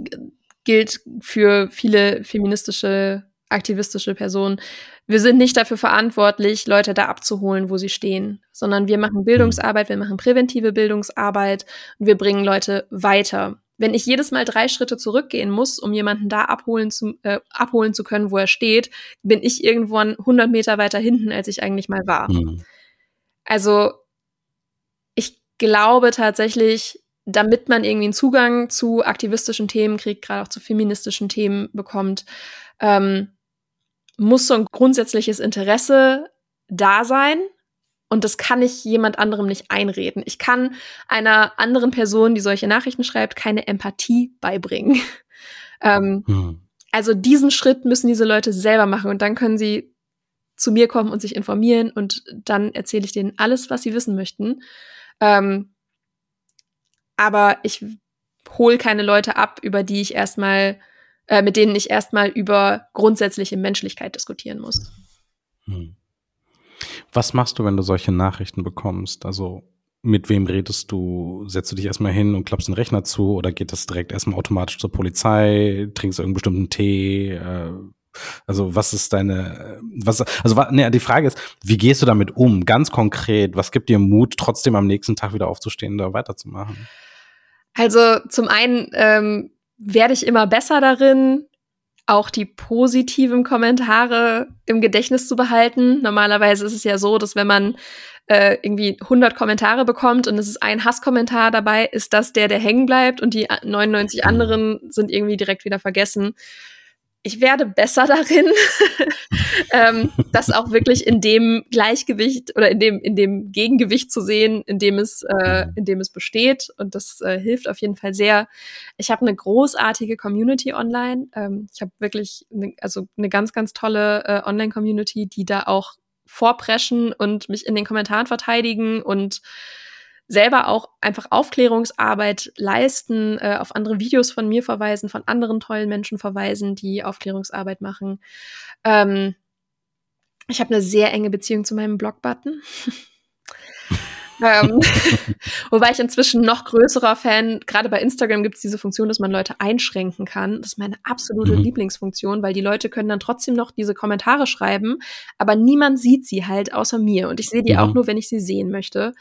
gilt für viele feministische, aktivistische Personen. Wir sind nicht dafür verantwortlich, Leute da abzuholen, wo sie stehen, sondern wir machen Bildungsarbeit, wir machen präventive Bildungsarbeit und wir bringen Leute weiter. Wenn ich jedes Mal drei Schritte zurückgehen muss, um jemanden da abholen zu, äh, abholen zu können, wo er steht, bin ich irgendwann 100 Meter weiter hinten, als ich eigentlich mal war. Mhm. Also ich glaube tatsächlich, damit man irgendwie einen Zugang zu aktivistischen Themen kriegt, gerade auch zu feministischen Themen bekommt, ähm, muss so ein grundsätzliches Interesse da sein. Und das kann ich jemand anderem nicht einreden. Ich kann einer anderen Person, die solche Nachrichten schreibt, keine Empathie beibringen. ähm, hm. Also diesen Schritt müssen diese Leute selber machen und dann können sie zu mir kommen und sich informieren und dann erzähle ich denen alles, was sie wissen möchten. Ähm, aber ich hole keine Leute ab, über die ich erstmal, äh, mit denen ich erstmal über grundsätzliche Menschlichkeit diskutieren muss. Hm. Was machst du, wenn du solche Nachrichten bekommst? Also mit wem redest du? Setzt du dich erstmal hin und klappst den Rechner zu oder geht das direkt erstmal automatisch zur Polizei? Trinkst du irgendeinen bestimmten Tee? Äh, also was ist deine, was, also ne, die Frage ist, wie gehst du damit um? Ganz konkret, was gibt dir Mut, trotzdem am nächsten Tag wieder aufzustehen, da weiterzumachen? Also zum einen ähm, werde ich immer besser darin, auch die positiven Kommentare im Gedächtnis zu behalten. Normalerweise ist es ja so, dass wenn man äh, irgendwie 100 Kommentare bekommt und es ist ein Hasskommentar dabei, ist das der, der hängen bleibt und die 99 anderen sind irgendwie direkt wieder vergessen ich werde besser darin, ähm, das auch wirklich in dem Gleichgewicht oder in dem, in dem Gegengewicht zu sehen, in dem es, äh, in dem es besteht. Und das äh, hilft auf jeden Fall sehr. Ich habe eine großartige Community online. Ähm, ich habe wirklich ne, also eine ganz, ganz tolle äh, Online-Community, die da auch vorpreschen und mich in den Kommentaren verteidigen und selber auch einfach Aufklärungsarbeit leisten, äh, auf andere Videos von mir verweisen, von anderen tollen Menschen verweisen, die Aufklärungsarbeit machen. Ähm, ich habe eine sehr enge Beziehung zu meinem Blog-Button. ähm, wobei ich inzwischen noch größerer Fan, gerade bei Instagram gibt es diese Funktion, dass man Leute einschränken kann. Das ist meine absolute mhm. Lieblingsfunktion, weil die Leute können dann trotzdem noch diese Kommentare schreiben, aber niemand sieht sie halt außer mir. Und ich sehe die mhm. auch nur, wenn ich sie sehen möchte.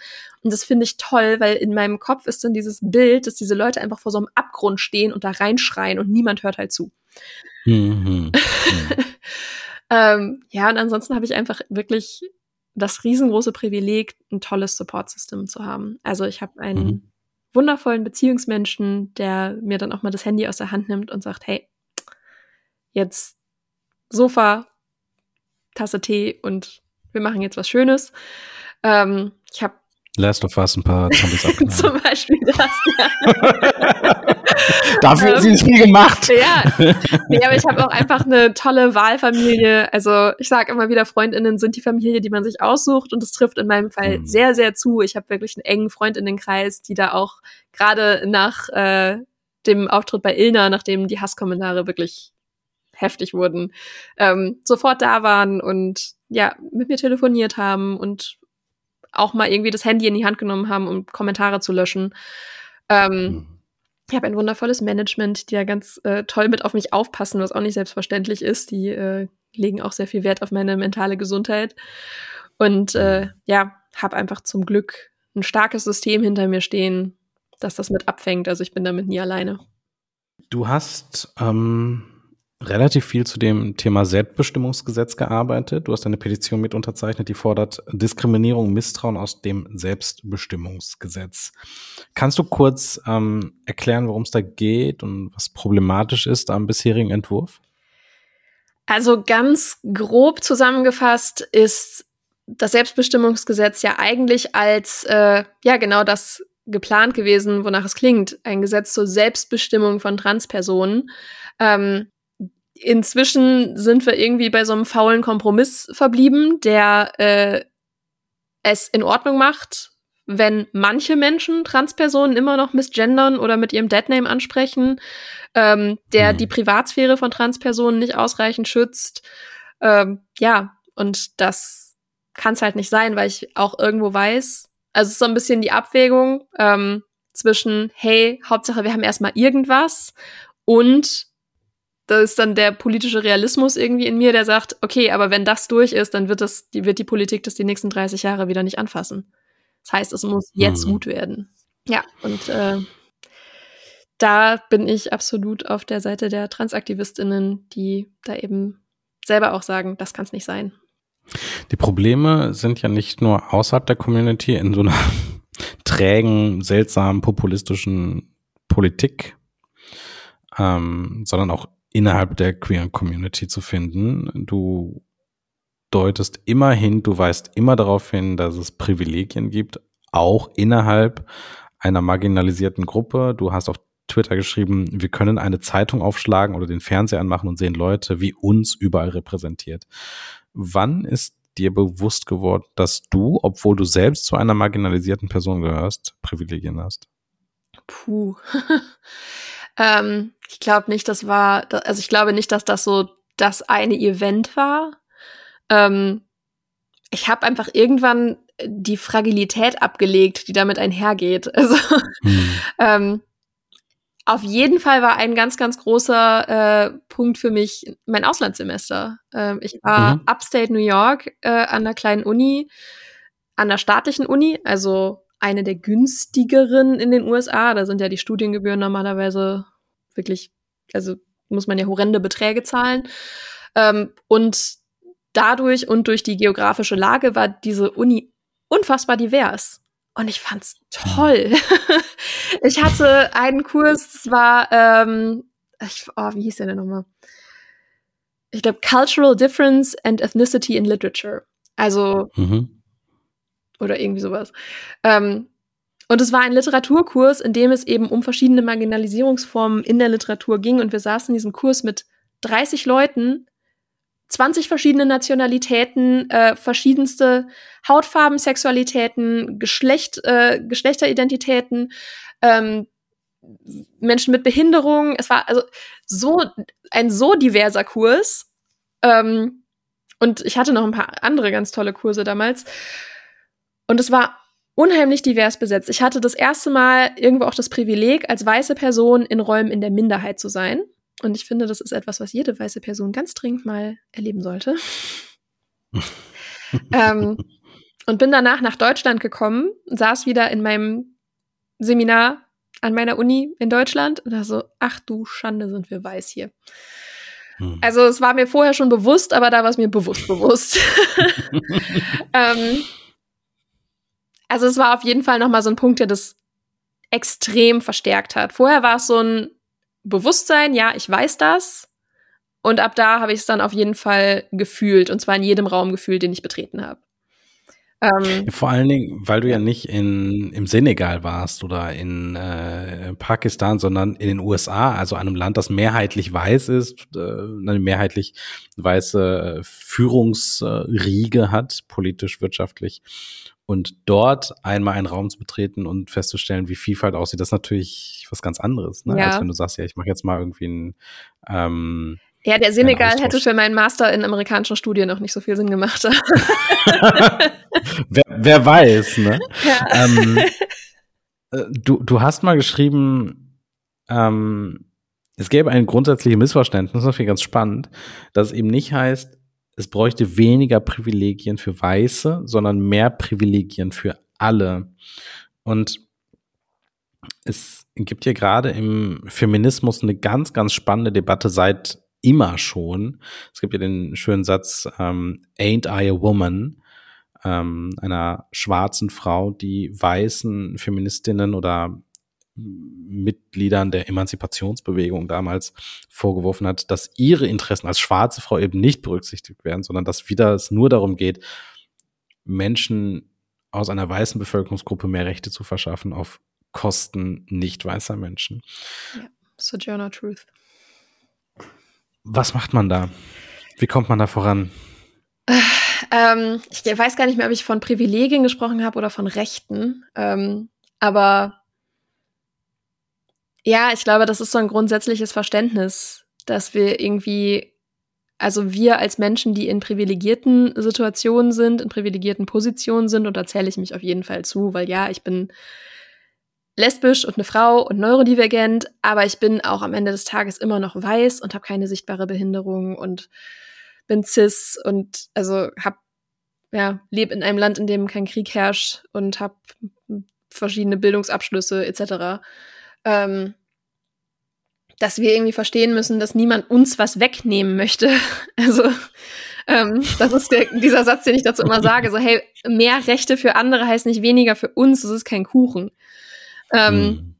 Und das finde ich toll, weil in meinem Kopf ist dann dieses Bild, dass diese Leute einfach vor so einem Abgrund stehen und da reinschreien und niemand hört halt zu. Mhm. ähm, ja, und ansonsten habe ich einfach wirklich das riesengroße Privileg, ein tolles Support-System zu haben. Also ich habe einen mhm. wundervollen Beziehungsmenschen, der mir dann auch mal das Handy aus der Hand nimmt und sagt, hey, jetzt Sofa, Tasse Tee und wir machen jetzt was Schönes. Ähm, ich habe Last of Us ein paar Zombies abgenommen. Zum Beispiel das, ja. Dafür hat sie es viel gemacht. Ja, nee, aber ich habe auch einfach eine tolle Wahlfamilie. Also ich sage immer wieder, Freundinnen sind die Familie, die man sich aussucht und das trifft in meinem Fall Mhm. sehr, sehr zu. Ich habe wirklich einen engen Freundinnenkreis, die da auch gerade nach äh, dem Auftritt bei Ilna, nachdem die Hasskommentare wirklich heftig wurden, ähm, sofort da waren und ja, mit mir telefoniert haben und auch mal irgendwie das Handy in die Hand genommen haben, um Kommentare zu löschen. Ähm, Mhm. ich habe ein wundervolles Management, die ja ganz äh, toll mit auf mich aufpassen, was auch nicht selbstverständlich ist. Die äh, legen auch sehr viel Wert auf meine mentale Gesundheit. Und äh, ja, habe einfach zum Glück ein starkes System hinter mir stehen, das das mit abfängt. Also ich bin damit nie alleine. Du hast ähm, relativ viel zu dem Thema Selbstbestimmungsgesetz gearbeitet. Du hast eine Petition mit unterzeichnet, die fordert Diskriminierung, Misstrauen aus dem Selbstbestimmungsgesetz. Kannst du kurz ähm, erklären, worum es da geht und was problematisch ist am bisherigen Entwurf? Also ganz grob zusammengefasst ist das Selbstbestimmungsgesetz ja eigentlich als, äh, ja, genau das geplant gewesen, wonach es klingt. Ein Gesetz zur Selbstbestimmung von Transpersonen. Ähm, inzwischen sind wir irgendwie bei so einem faulen Kompromiss verblieben, der äh, es in Ordnung macht, wenn manche Menschen Transpersonen immer noch misgendern oder mit ihrem Deadname ansprechen, ähm, der Hm. die Privatsphäre von Transpersonen nicht ausreichend schützt. Ähm, ja, und das kann es halt nicht sein, weil ich auch irgendwo weiß, also es ist so ein bisschen die Abwägung ähm, zwischen, hey, Hauptsache wir haben erstmal irgendwas und da ist dann der politische Realismus irgendwie in mir, der sagt, okay, aber wenn das durch ist, dann wird das, die, wird die Politik das die nächsten 30 Jahre wieder nicht anfassen. Das heißt, es muss jetzt Mhm. gut werden. Ja, und äh, da bin ich absolut auf der Seite der TransaktivistInnen, die da eben selber auch sagen, das kann es nicht sein. Die Probleme sind ja nicht nur außerhalb der Community in so einer trägen, seltsamen, populistischen Politik, ähm, sondern auch innerhalb der queeren Community zu finden. Du deutest immer hin, du weist immer darauf hin, dass es Privilegien gibt, auch innerhalb einer marginalisierten Gruppe. Du hast auf Twitter geschrieben, wir können eine Zeitung aufschlagen oder den Fernseher anmachen und sehen Leute wie uns überall repräsentiert. Wann ist dir bewusst geworden, dass du, obwohl du selbst zu einer marginalisierten Person gehörst, Privilegien hast? Puh. ähm, ich glaube nicht, das war, also ich glaube nicht, dass das so das eine Event war. Ähm, ich habe einfach irgendwann die Fragilität abgelegt, die damit einhergeht. Also Hm. ähm, auf jeden Fall war ein ganz, ganz großer äh, Punkt für mich mein Auslandssemester. Ähm, ich war Mhm. upstate New York äh, an einer kleinen Uni, an der staatlichen Uni, also eine der günstigeren in den USA. Da sind ja die Studiengebühren normalerweise wirklich, also muss man ja horrende Beträge zahlen. Ähm, und dadurch und durch die geografische Lage war diese Uni unfassbar divers. Und ich fand's toll. ich hatte einen Kurs, das war, ähm, ich, oh, wie hieß der denn nochmal? Ich glaube, Cultural Difference and Ethnicity in Literature. Also, Mhm. oder irgendwie sowas. Ähm, und es war ein Literaturkurs, in dem es eben um verschiedene Marginalisierungsformen in der Literatur ging. Und wir saßen in diesem Kurs mit 30 Leuten, 20 verschiedene Nationalitäten, äh, verschiedenste Hautfarben, Sexualitäten, Geschlecht, äh, Geschlechteridentitäten, ähm, Menschen mit Behinderung. Es war also so ein so diverser Kurs. Ähm, und ich hatte noch ein paar andere ganz tolle Kurse damals. Und es war unheimlich divers besetzt. Ich hatte das erste Mal irgendwo auch das Privileg, als weiße Person in Räumen in der Minderheit zu sein. Und ich finde, das ist etwas, was jede weiße Person ganz dringend mal erleben sollte. ähm, und bin danach nach Deutschland gekommen, saß wieder in meinem Seminar an meiner Uni in Deutschland und da so, ach du Schande, sind wir weiß hier. Hm. Also es war mir vorher schon bewusst, aber da war es mir bewusst bewusst. ähm, also es war auf jeden Fall noch mal so ein Punkt, der das extrem verstärkt hat. Vorher war es so ein Bewusstsein, ja, ich weiß das. Und ab da habe ich es dann auf jeden Fall gefühlt, und zwar in jedem Raum gefühlt, den ich betreten habe. Ähm, Vor allen Dingen, weil du ja nicht in, im Senegal warst oder in äh, Pakistan, sondern in den USA, also einem Land, das mehrheitlich weiß ist, äh, eine mehrheitlich weiße Führungsriege hat, politisch, wirtschaftlich. Und dort einmal einen Raum zu betreten und festzustellen, wie Vielfalt aussieht, das ist natürlich was ganz anderes, ne? Ja. als wenn du sagst, ja, ich mache jetzt mal irgendwie ein ähm, ja, der Senegal hätte für meinen Master in amerikanischen Studien noch nicht so viel Sinn gemacht. wer, wer, weiß, ne? Ja. Ähm, äh, du, du hast mal geschrieben, ähm, es gäbe ein grundsätzliches Missverständnis, das finde ich ganz spannend, dass es eben nicht heißt, es bräuchte weniger Privilegien für Weiße, sondern mehr Privilegien für alle. Und es gibt ja gerade im Feminismus eine ganz, ganz spannende Debatte seit immer schon. Es gibt ja den schönen Satz, ähm, Ain't I a Woman? Ähm, einer schwarzen Frau, die weißen Feministinnen oder Mitgliedern der Emanzipationsbewegung damals vorgeworfen hat, dass ihre Interessen als schwarze Frau eben nicht berücksichtigt werden, sondern dass wieder es nur darum geht, Menschen aus einer weißen Bevölkerungsgruppe mehr Rechte zu verschaffen auf Kosten nicht weißer Menschen. Ja, Sojourner Truth. Was macht man da? Wie kommt man da voran? Ähm, ich weiß gar nicht mehr, ob ich von Privilegien gesprochen habe oder von Rechten. Ähm, aber ja, ich glaube, das ist so ein grundsätzliches Verständnis, dass wir irgendwie, also wir als Menschen, die in privilegierten Situationen sind, in privilegierten Positionen sind, und da zähle ich mich auf jeden Fall zu, weil ja, ich bin lesbisch und eine Frau und neurodivergent, aber ich bin auch am Ende des Tages immer noch weiß und habe keine sichtbare Behinderung und bin cis und also hab ja lebe in einem Land, in dem kein Krieg herrscht und habe verschiedene Bildungsabschlüsse etc. Ähm, dass wir irgendwie verstehen müssen, dass niemand uns was wegnehmen möchte. Also ähm, das ist der, dieser Satz, den ich dazu immer sage. So hey, mehr Rechte für andere heißt nicht weniger für uns. Das ist kein Kuchen. Ähm, hm.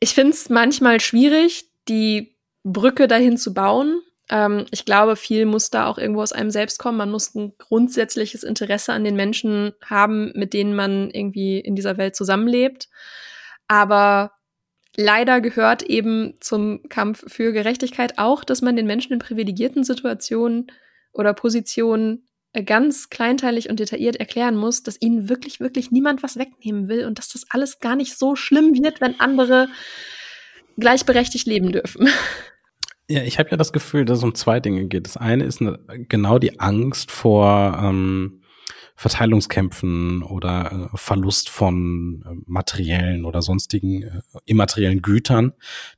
Ich finde es manchmal schwierig, die Brücke dahin zu bauen. Ähm, ich glaube, viel muss da auch irgendwo aus einem selbst kommen. Man muss ein grundsätzliches Interesse an den Menschen haben, mit denen man irgendwie in dieser Welt zusammenlebt. Aber leider gehört eben zum Kampf für Gerechtigkeit auch, dass man den Menschen in privilegierten Situationen oder Positionen äh, ganz kleinteilig und detailliert erklären muss, dass ihnen wirklich, wirklich niemand was wegnehmen will und dass das alles gar nicht so schlimm wird, wenn andere gleichberechtigt leben dürfen. Ja, ich habe ja das Gefühl, dass es um zwei Dinge geht. Das eine ist eine, genau die Angst vor ähm, Verteilungskämpfen oder äh, Verlust von äh, materiellen oder sonstigen äh, immateriellen Gütern,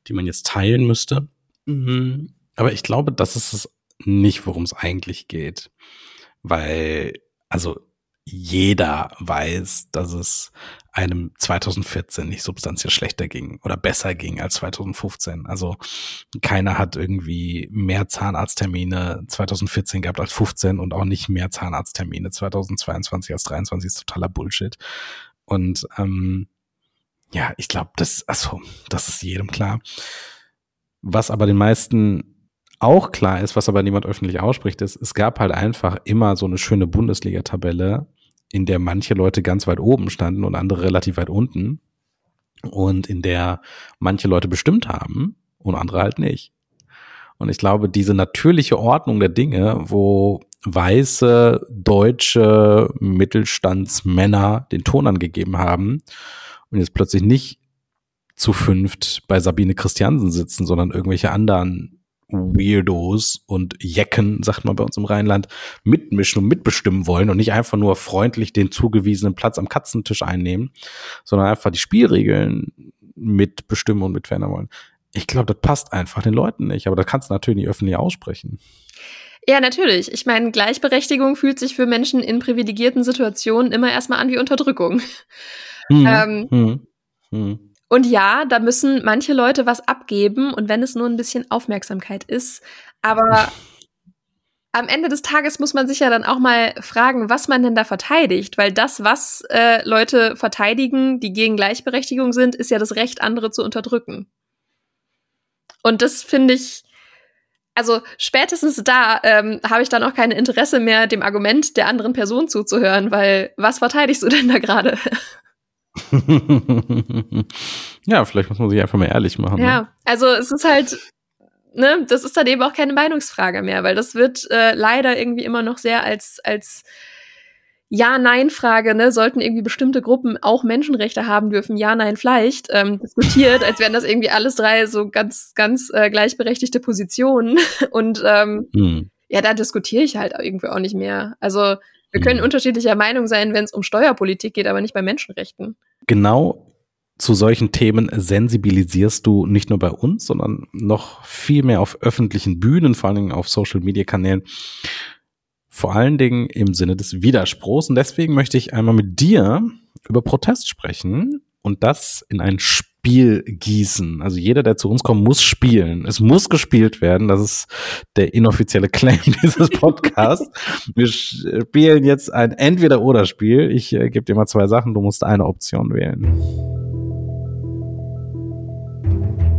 die man jetzt teilen müsste. Mhm. Aber ich glaube, das ist es nicht, worum es eigentlich geht weil, also jeder weiß, dass es einem 2014 nicht substanziell schlechter ging oder besser ging als 2015. Also keiner hat irgendwie mehr Zahnarzttermine 2014 gehabt als 15 und auch nicht mehr Zahnarzttermine 2022 als 23 ist totaler Bullshit. Und ähm, ja, ich glaube, das, also, das ist jedem klar. Was aber den meisten auch klar ist, was aber niemand öffentlich ausspricht, ist, es gab halt einfach immer so eine schöne Bundesliga-Tabelle, in der manche Leute ganz weit oben standen und andere relativ weit unten und in der manche Leute bestimmt haben und andere halt nicht. Und ich glaube, diese natürliche Ordnung der Dinge, wo weiße deutsche Mittelstandsmänner den Ton angegeben haben und jetzt plötzlich nicht zu fünft bei Sabine Christiansen sitzen, sondern irgendwelche anderen Weirdos und Jecken, sagt man bei uns im Rheinland, mitmischen und mitbestimmen wollen und nicht einfach nur freundlich den zugewiesenen Platz am Katzentisch einnehmen, sondern einfach die Spielregeln mitbestimmen und mitverändern wollen. Ich glaube, das passt einfach den Leuten nicht, aber das kannst du natürlich nicht öffentlich aussprechen. Ja, natürlich. Ich meine, Gleichberechtigung fühlt sich für Menschen in privilegierten Situationen immer erstmal an wie Unterdrückung. Hm, ähm, hm, hm. Und ja, da müssen manche Leute was abgeben und wenn es nur ein bisschen Aufmerksamkeit ist. Aber am Ende des Tages muss man sich ja dann auch mal fragen, was man denn da verteidigt, weil das, was äh, Leute verteidigen, die gegen Gleichberechtigung sind, ist ja das Recht, andere zu unterdrücken. Und das finde ich, also spätestens da ähm, habe ich dann auch kein Interesse mehr, dem Argument der anderen Person zuzuhören, weil was verteidigst du denn da gerade? ja, vielleicht muss man sich einfach mal ehrlich machen. Ja, ne? also es ist halt, ne, das ist dann eben auch keine Meinungsfrage mehr, weil das wird äh, leider irgendwie immer noch sehr als, als ja-Nein-Frage, ne, sollten irgendwie bestimmte Gruppen auch Menschenrechte haben dürfen, ja, nein, vielleicht, ähm, diskutiert, als wären das irgendwie alles drei so ganz, ganz äh, gleichberechtigte Positionen. Und ähm, hm. ja, da diskutiere ich halt irgendwie auch nicht mehr. Also wir können hm. unterschiedlicher Meinung sein, wenn es um Steuerpolitik geht, aber nicht bei Menschenrechten. Genau zu solchen Themen sensibilisierst du nicht nur bei uns, sondern noch viel mehr auf öffentlichen Bühnen, vor allen Dingen auf Social-Media-Kanälen vor allen Dingen im Sinne des Widerspruchs. Und deswegen möchte ich einmal mit dir über Protest sprechen und das in ein Spiel gießen. Also jeder, der zu uns kommt, muss spielen. Es muss gespielt werden. Das ist der inoffizielle Claim dieses Podcasts. Wir spielen jetzt ein Entweder-Oder-Spiel. Ich äh, gebe dir mal zwei Sachen. Du musst eine Option wählen.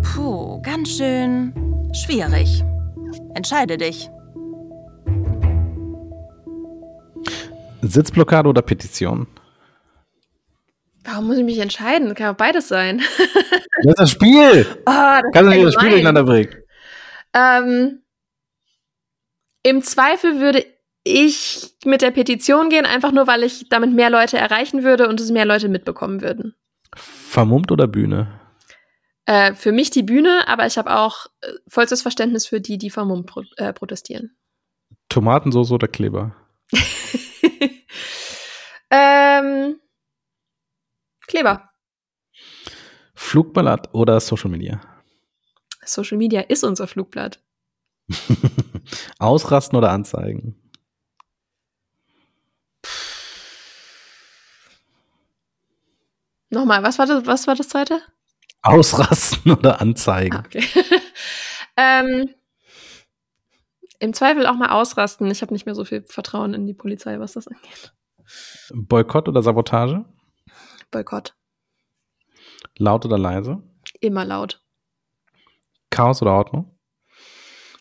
Puh, ganz schön schwierig. Entscheide dich. Sitzblockade oder Petition? Warum muss ich mich entscheiden? Das kann auch beides sein. das ist das Spiel. Oh, das Kannst du nicht das Spiel durcheinander bringen? Ähm, Im Zweifel würde ich mit der Petition gehen, einfach nur, weil ich damit mehr Leute erreichen würde und es mehr Leute mitbekommen würden. Vermummt oder Bühne? Äh, für mich die Bühne, aber ich habe auch äh, vollstes Verständnis für die, die vermummt pro äh, protestieren. Tomatensauce oder Kleber? ähm, Kleber. Flugblatt oder Social Media? Social Media ist unser Flugblatt. Ausrasten oder anzeigen? Nochmal, was war das, was war das zweite? Ausrasten oder anzeigen. Ah, okay. ähm, im Zweifel auch mal ausrasten. Ich habe nicht mehr so viel Vertrauen in die Polizei, was das angeht. Boykott oder Sabotage? Boykott. Laut oder leise? Immer laut. Chaos oder Ordnung?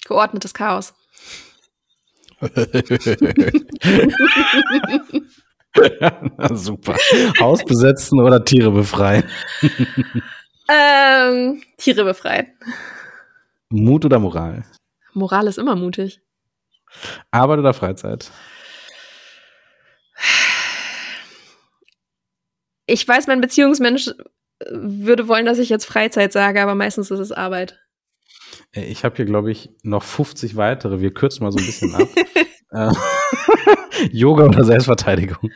Geordnetes Chaos. Super. Haus besetzen oder Tiere befreien? ähm, Tiere befreien. Mut oder Moral? Moral ist immer mutig. Arbeit oder Freizeit? Ich weiß, mein Beziehungsmensch würde wollen, dass ich jetzt Freizeit sage, aber meistens ist es Arbeit. Ich habe hier, glaube ich, noch 50 weitere. Wir kürzen mal so ein bisschen ab. Äh, Yoga oder Selbstverteidigung?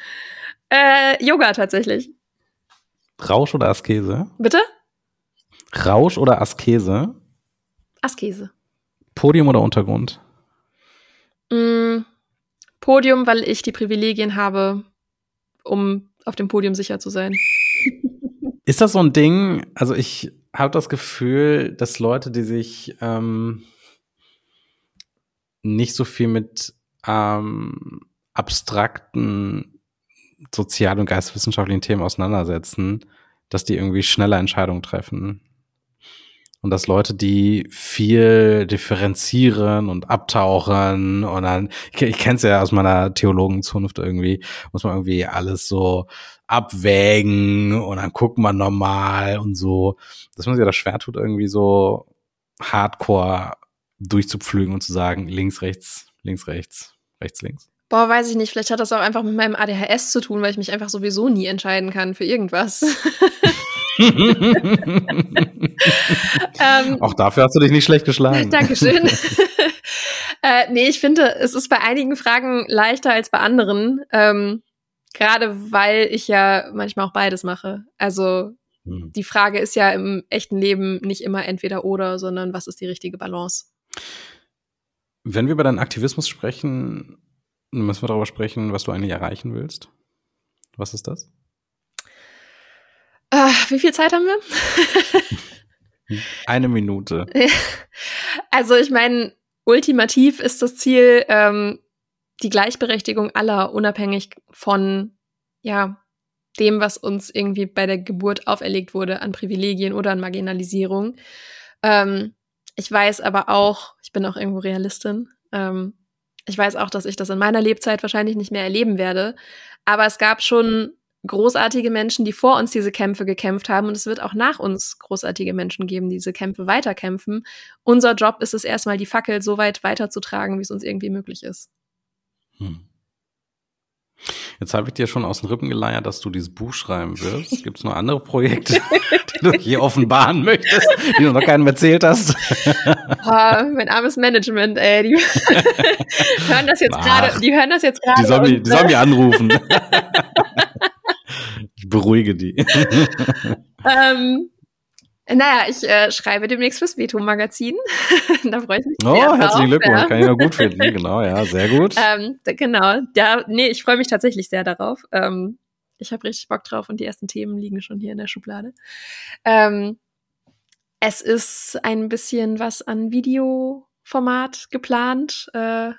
Äh, Yoga tatsächlich. Rausch oder Askese? Bitte? Rausch oder Askese? Askese. Podium oder Untergrund? Mm, Podium, weil ich die Privilegien habe, um auf dem Podium sicher zu sein. Ist das so ein Ding? Also ich habe das Gefühl, dass Leute, die sich ähm, nicht so viel mit ähm, abstrakten sozial- und geisteswissenschaftlichen Themen auseinandersetzen, dass die irgendwie schneller Entscheidungen treffen. Und dass Leute, die viel differenzieren und abtauchen und dann, ich, ich kenne es ja aus meiner Theologenzunft irgendwie, muss man irgendwie alles so abwägen und dann guckt man normal und so, dass man sich das schwer tut, irgendwie so hardcore durchzupflügen und zu sagen, links, rechts, links, rechts, rechts, links. Boah, weiß ich nicht. Vielleicht hat das auch einfach mit meinem ADHS zu tun, weil ich mich einfach sowieso nie entscheiden kann für irgendwas. ähm, auch dafür hast du dich nicht schlecht geschlagen. Dankeschön. äh, nee, ich finde, es ist bei einigen Fragen leichter als bei anderen. Ähm, Gerade weil ich ja manchmal auch beides mache. Also hm. die Frage ist ja im echten Leben nicht immer entweder oder, sondern was ist die richtige Balance? Wenn wir über deinen Aktivismus sprechen, müssen wir darüber sprechen, was du eigentlich erreichen willst. Was ist das? Uh, wie viel Zeit haben wir? Eine Minute. Also ich meine, ultimativ ist das Ziel ähm, die Gleichberechtigung aller, unabhängig von ja dem, was uns irgendwie bei der Geburt auferlegt wurde an Privilegien oder an Marginalisierung. Ähm, ich weiß aber auch, ich bin auch irgendwo Realistin. Ähm, ich weiß auch, dass ich das in meiner Lebzeit wahrscheinlich nicht mehr erleben werde. Aber es gab schon großartige Menschen, die vor uns diese Kämpfe gekämpft haben. Und es wird auch nach uns großartige Menschen geben, die diese Kämpfe weiterkämpfen. Unser Job ist es erstmal, die Fackel so weit weiterzutragen, wie es uns irgendwie möglich ist. Hm. Jetzt habe ich dir schon aus den Rippen geleiert, dass du dieses Buch schreiben wirst. Gibt es noch andere Projekte, die du hier offenbaren möchtest, die du noch keinem erzählt hast? Oh, mein armes Management, ey. Die hören das jetzt gerade. Die hören das jetzt gerade. Die sollen mich, die sollen mich anrufen. Ich beruhige die. ähm, naja, ich äh, schreibe demnächst fürs Veto-Magazin. da freue ich mich oh, sehr. Oh, herzlichen Glückwunsch. Ja. Kann ich nur gut finden. Genau, ja, sehr gut. Ähm, genau. Ja, nee, ich freue mich tatsächlich sehr darauf. Ähm, ich habe richtig Bock drauf und die ersten Themen liegen schon hier in der Schublade. Ähm, es ist ein bisschen was an Videoformat geplant, äh,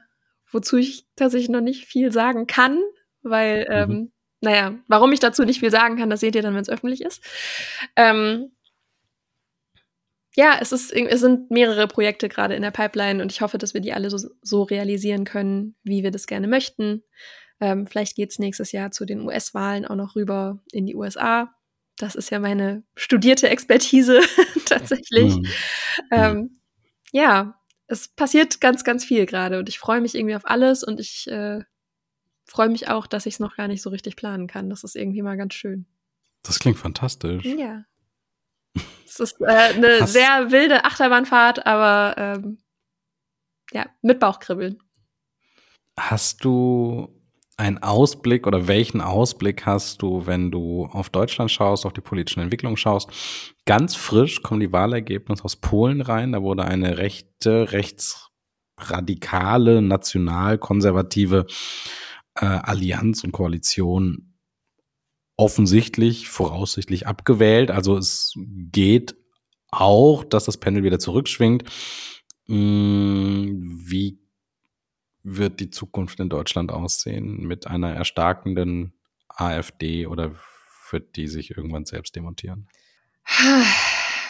wozu ich tatsächlich noch nicht viel sagen kann, weil, ähm, mhm. Naja, warum ich dazu nicht viel sagen kann, das seht ihr dann, wenn es öffentlich ist. Ähm, ja, es, ist, es sind mehrere Projekte gerade in der Pipeline und ich hoffe, dass wir die alle so, so realisieren können, wie wir das gerne möchten. Ähm, vielleicht geht es nächstes Jahr zu den US-Wahlen auch noch rüber in die USA. Das ist ja meine studierte Expertise tatsächlich. Mhm. Ähm, ja, es passiert ganz, ganz viel gerade und ich freue mich irgendwie auf alles und ich äh, freue mich auch, dass ich es noch gar nicht so richtig planen kann. Das ist irgendwie mal ganz schön. Das klingt fantastisch. Ja. Es ist äh, eine Hast sehr wilde Achterbahnfahrt, aber ähm, ja, mit Bauchkribbeln. Hast du einen Ausblick oder welchen Ausblick hast du, wenn du auf Deutschland schaust, auf die politischen Entwicklungen schaust? Ganz frisch kommen die Wahlergebnisse aus Polen rein. Da wurde eine rechte, rechtsradikale, nationalkonservative äh, Allianz und Koalition offensichtlich, voraussichtlich abgewählt. Also es geht auch, dass das Panel wieder zurückschwingt. Hm, wie wird die Zukunft in Deutschland aussehen mit einer erstarkenden AfD oder wird die sich irgendwann selbst demontieren?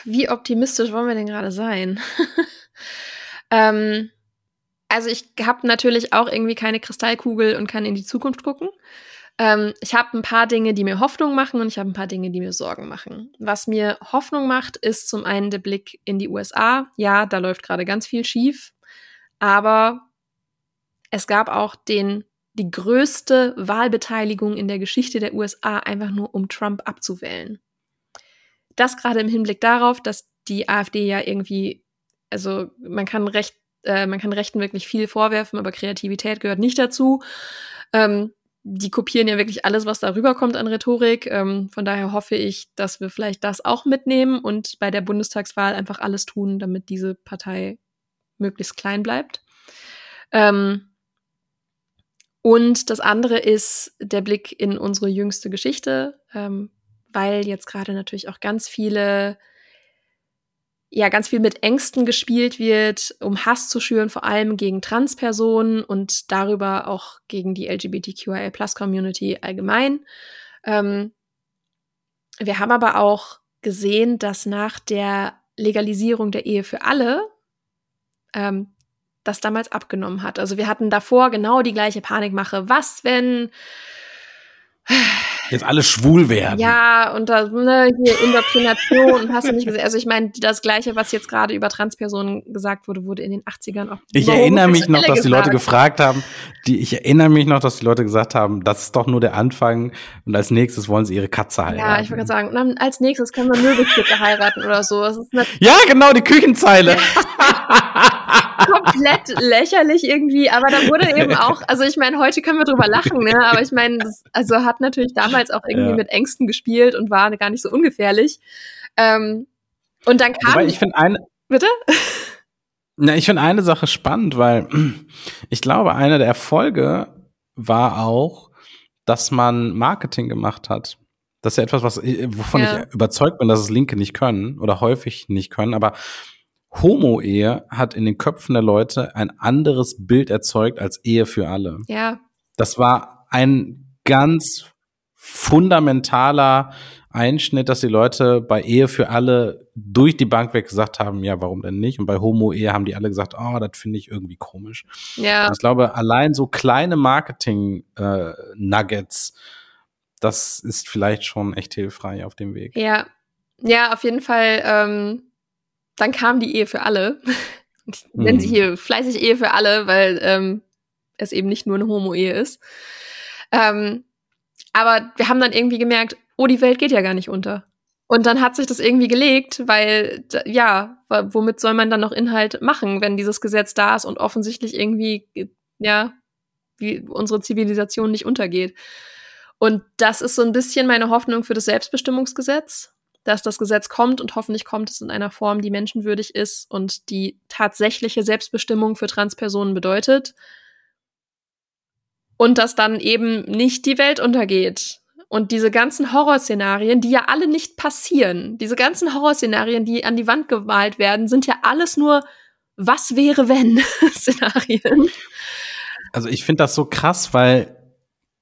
Wie optimistisch wollen wir denn gerade sein? ähm, also ich habe natürlich auch irgendwie keine Kristallkugel und kann in die Zukunft gucken. Ähm, ich habe ein paar Dinge, die mir Hoffnung machen und ich habe ein paar Dinge, die mir Sorgen machen. Was mir Hoffnung macht, ist zum einen der Blick in die USA. Ja, da läuft gerade ganz viel schief, aber es gab auch den die größte Wahlbeteiligung in der Geschichte der USA einfach nur um Trump abzuwählen. Das gerade im Hinblick darauf, dass die AfD ja irgendwie, also man kann recht, äh, man kann Rechten wirklich viel vorwerfen, aber Kreativität gehört nicht dazu. Ähm, die kopieren ja wirklich alles, was darüber kommt an Rhetorik. Ähm, von daher hoffe ich, dass wir vielleicht das auch mitnehmen und bei der Bundestagswahl einfach alles tun, damit diese Partei möglichst klein bleibt. Ähm, und das andere ist der Blick in unsere jüngste Geschichte, ähm, weil jetzt gerade natürlich auch ganz viele ja ganz viel mit Ängsten gespielt wird, um Hass zu schüren, vor allem gegen Transpersonen und darüber auch gegen die LGBTQIA-Plus-Community allgemein. Ähm, wir haben aber auch gesehen, dass nach der Legalisierung der Ehe für alle ähm, das damals abgenommen hat. Also wir hatten davor genau die gleiche Panikmache. Was, wenn jetzt alle schwul werden. Ja, und da, ne, hier Indoktrination, hast du nicht gesehen. Also ich meine, das Gleiche, was jetzt gerade über Transpersonen gesagt wurde, wurde in den 80ern auch. Ich erinnere mich noch, dass die Leute gefragt haben, die, ich erinnere mich noch, dass die Leute gesagt haben, das ist doch nur der Anfang und als nächstes wollen sie ihre Katze heiraten. Ja, ich wollte gerade sagen, und dann als nächstes können wir Möbelstücke heiraten oder so. ja, genau, die Küchenzeile. komplett lächerlich irgendwie, aber da wurde eben auch, also ich meine, heute können wir drüber lachen, ne? aber ich meine, also hat natürlich damals auch irgendwie ja. mit Ängsten gespielt und war gar nicht so ungefährlich. Ähm, und dann kam. Wobei ich finde eine. Bitte? Na, ich finde eine Sache spannend, weil ich glaube, einer der Erfolge war auch, dass man Marketing gemacht hat. Das ist ja etwas, was, wovon ja. ich überzeugt bin, dass es Linke nicht können oder häufig nicht können, aber Homo-Ehe hat in den Köpfen der Leute ein anderes Bild erzeugt als Ehe für alle. Ja. Das war ein ganz fundamentaler Einschnitt, dass die Leute bei Ehe für alle durch die Bank weg gesagt haben, ja, warum denn nicht? Und bei Homo-Ehe haben die alle gesagt, oh, das finde ich irgendwie komisch. Ja. Und ich glaube, allein so kleine Marketing-Nuggets, das ist vielleicht schon echt hilfreich auf dem Weg. Ja, ja, auf jeden Fall. Ähm, dann kam die Ehe für alle. Ich nenne sie Mhm. hier fleißig Ehe für alle, weil ähm, es eben nicht nur eine Homo-Ehe ist. Ähm, aber wir haben dann irgendwie gemerkt, oh, die Welt geht ja gar nicht unter. Und dann hat sich das irgendwie gelegt, weil, ja, womit soll man dann noch Inhalt machen, wenn dieses Gesetz da ist und offensichtlich irgendwie, ja, wie unsere Zivilisation nicht untergeht. Und das ist so ein bisschen meine Hoffnung für das Selbstbestimmungsgesetz, dass das Gesetz kommt und hoffentlich kommt es in einer Form, die menschenwürdig ist und die tatsächliche Selbstbestimmung für Transpersonen bedeutet. Und dass dann eben nicht die Welt untergeht. Und diese ganzen Horrorszenarien, die ja alle nicht passieren, diese ganzen Horrorszenarien, die an die Wand gemalt werden, sind ja alles nur was wäre wenn Szenarien. Also ich finde das so krass, weil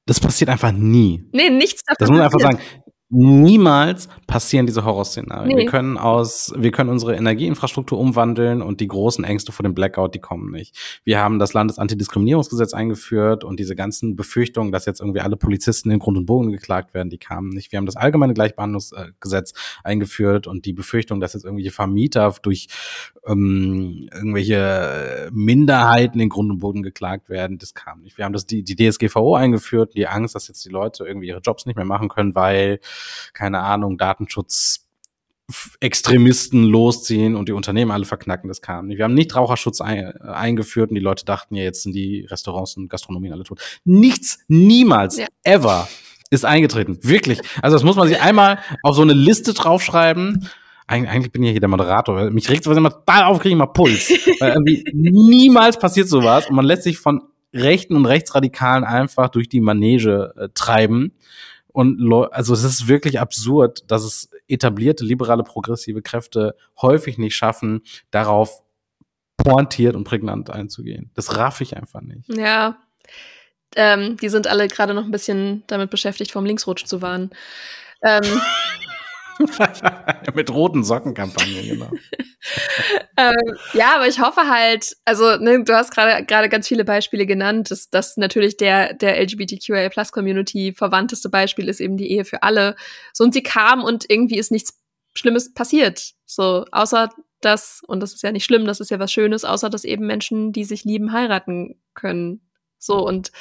das passiert einfach nie. Nee, nichts davon. Das muss man einfach sagen. Niemals passieren diese Horrorszenarien. Nee. Wir können aus, wir können unsere Energieinfrastruktur umwandeln und die großen Ängste vor dem Blackout, die kommen nicht. Wir haben das Landesantidiskriminierungsgesetz eingeführt und diese ganzen Befürchtungen, dass jetzt irgendwie alle Polizisten in Grund und Boden geklagt werden, die kamen nicht. Wir haben das allgemeine Gleichbehandlungsgesetz eingeführt und die Befürchtung, dass jetzt irgendwelche Vermieter durch ähm, irgendwelche Minderheiten in Grund und Boden geklagt werden, das kam nicht. Wir haben das die, die DSGVO eingeführt, die Angst, dass jetzt die Leute irgendwie ihre Jobs nicht mehr machen können, weil keine Ahnung, Datenschutz Extremisten losziehen und die Unternehmen alle verknacken, das kam nicht. Wir haben Nichtraucherschutz ein, eingeführt und die Leute dachten ja, jetzt sind die Restaurants und Gastronomien alle tot. Nichts, niemals, Ja. ever ist eingetreten. Wirklich. Also das muss man sich einmal auf so eine Liste draufschreiben. Eig eigentlich bin ich ja hier der Moderator. weil Mich regt sowas immer total auf, kriege ich mal Puls. Weil irgendwie niemals passiert sowas und man lässt sich von Rechten und Rechtsradikalen einfach durch die Manege äh, treiben. Und Leu- also es ist wirklich absurd, dass es etablierte liberale progressive Kräfte häufig nicht schaffen, darauf pointiert und prägnant einzugehen. Das raff ich einfach nicht. Ja. Ähm, die sind alle gerade noch ein bisschen damit beschäftigt, vom Linksrutsch zu warnen. Ähm, Mit roten Sockenkampagne, genau. ähm, ja, aber ich hoffe halt, also ne, du hast gerade gerade ganz viele Beispiele genannt, dass das natürlich der der LGBTQIA Plus Community verwandteste Beispiel ist eben die Ehe für alle. So und sie kam und irgendwie ist nichts Schlimmes passiert. So außer dass und das ist ja nicht schlimm, das ist ja was Schönes, außer dass eben Menschen, die sich lieben, heiraten können. So und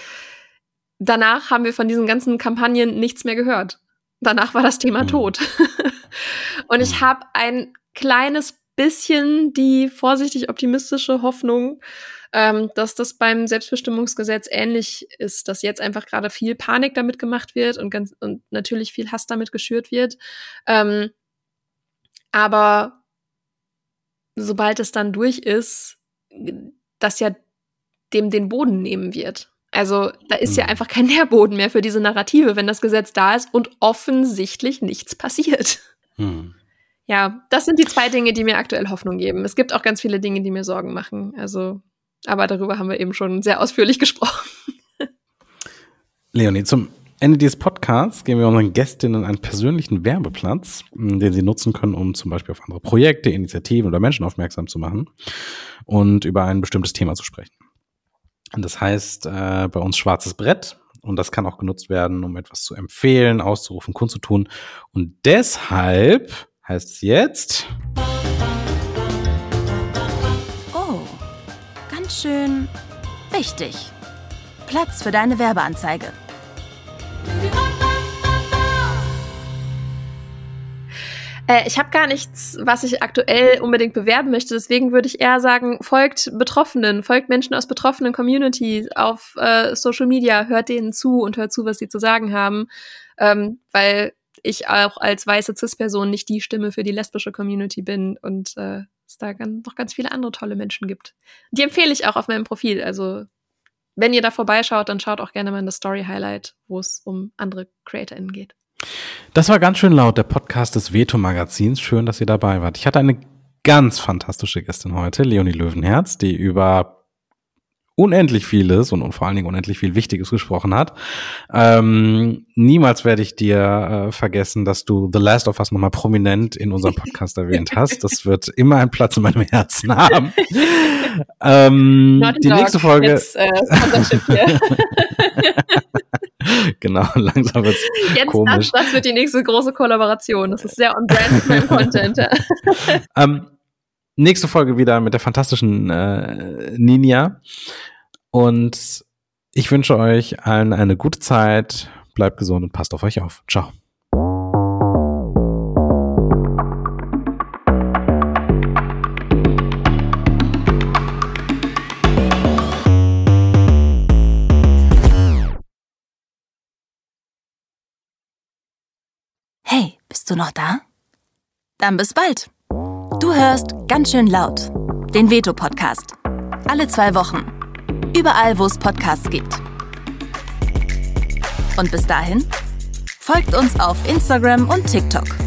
danach haben wir von diesen ganzen Kampagnen nichts mehr gehört. Danach war das Thema Mhm. tot. und ich habe ein kleines bisschen die vorsichtig optimistische Hoffnung, ähm, dass das beim Selbstbestimmungsgesetz ähnlich ist, dass jetzt einfach gerade viel Panik damit gemacht wird und ganz und natürlich viel Hass damit geschürt wird. Ähm, aber sobald es dann durch ist, das ja dem den Boden nehmen wird. Also da ist ja Mhm. einfach kein Nährboden mehr für diese Narrative, wenn das Gesetz da ist und offensichtlich nichts passiert. Hm. Ja, das sind die zwei Dinge, die mir aktuell Hoffnung geben. Es gibt auch ganz viele Dinge, die mir Sorgen machen. Also, aber darüber haben wir eben schon sehr ausführlich gesprochen. Leonie, zum Ende dieses Podcasts geben wir unseren Gästinnen einen persönlichen Werbeplatz, m, den sie nutzen können, um zum Beispiel auf andere Projekte, Initiativen oder Menschen aufmerksam zu machen und über ein bestimmtes Thema zu sprechen. Das heißt äh, bei uns schwarzes Brett und das kann auch genutzt werden, um etwas zu empfehlen, auszurufen, kundzutun. Und deshalb heißt es jetzt Oh, ganz schön wichtig. Platz für deine Werbeanzeige. Äh, ich habe gar nichts, was ich aktuell unbedingt bewerben möchte. Deswegen würde ich eher sagen, folgt Betroffenen, folgt Menschen aus betroffenen Communities auf äh, Social Media, hört denen zu und hört zu, was sie zu sagen haben. Ähm, weil ich auch als weiße Cis-Person nicht die Stimme für die lesbische Community bin und äh, es da noch ganz viele andere tolle Menschen gibt. Die empfehle ich auch auf meinem Profil. Also wenn ihr da vorbeischaut, dann schaut auch gerne mal in das Story-Highlight, wo es um andere CreatorInnen geht. Das war ganz schön laut, der Podcast des Veto-Magazins. Schön, dass ihr dabei wart. Ich hatte eine ganz fantastische Gästin heute, Leonie Löwenherz, die über unendlich vieles und, und vor allen Dingen unendlich viel Wichtiges gesprochen hat. Ähm, niemals werde ich dir äh, vergessen, dass du The Last of Us nochmal prominent in unserem Podcast erwähnt hast. Das wird immer einen Platz in meinem Herzen haben. ähm, die Dog. nächste Folge. Jetzt, äh, genau, langsam wird's Jetzt komisch. Das, das wird die nächste große Kollaboration. Das ist sehr on brand mit meinem Content. ähm, nächste Folge wieder mit der fantastischen äh, Ninja. Und ich wünsche euch allen eine gute Zeit. Bleibt gesund und passt auf euch auf. Ciao. Hey, bist du noch da? Dann bis bald. Du hörst ganz schön laut den Veto-Podcast. Alle zwei Wochen. Überall, wo es Podcasts gibt. Und bis dahin, folgt uns auf Instagram und TikTok.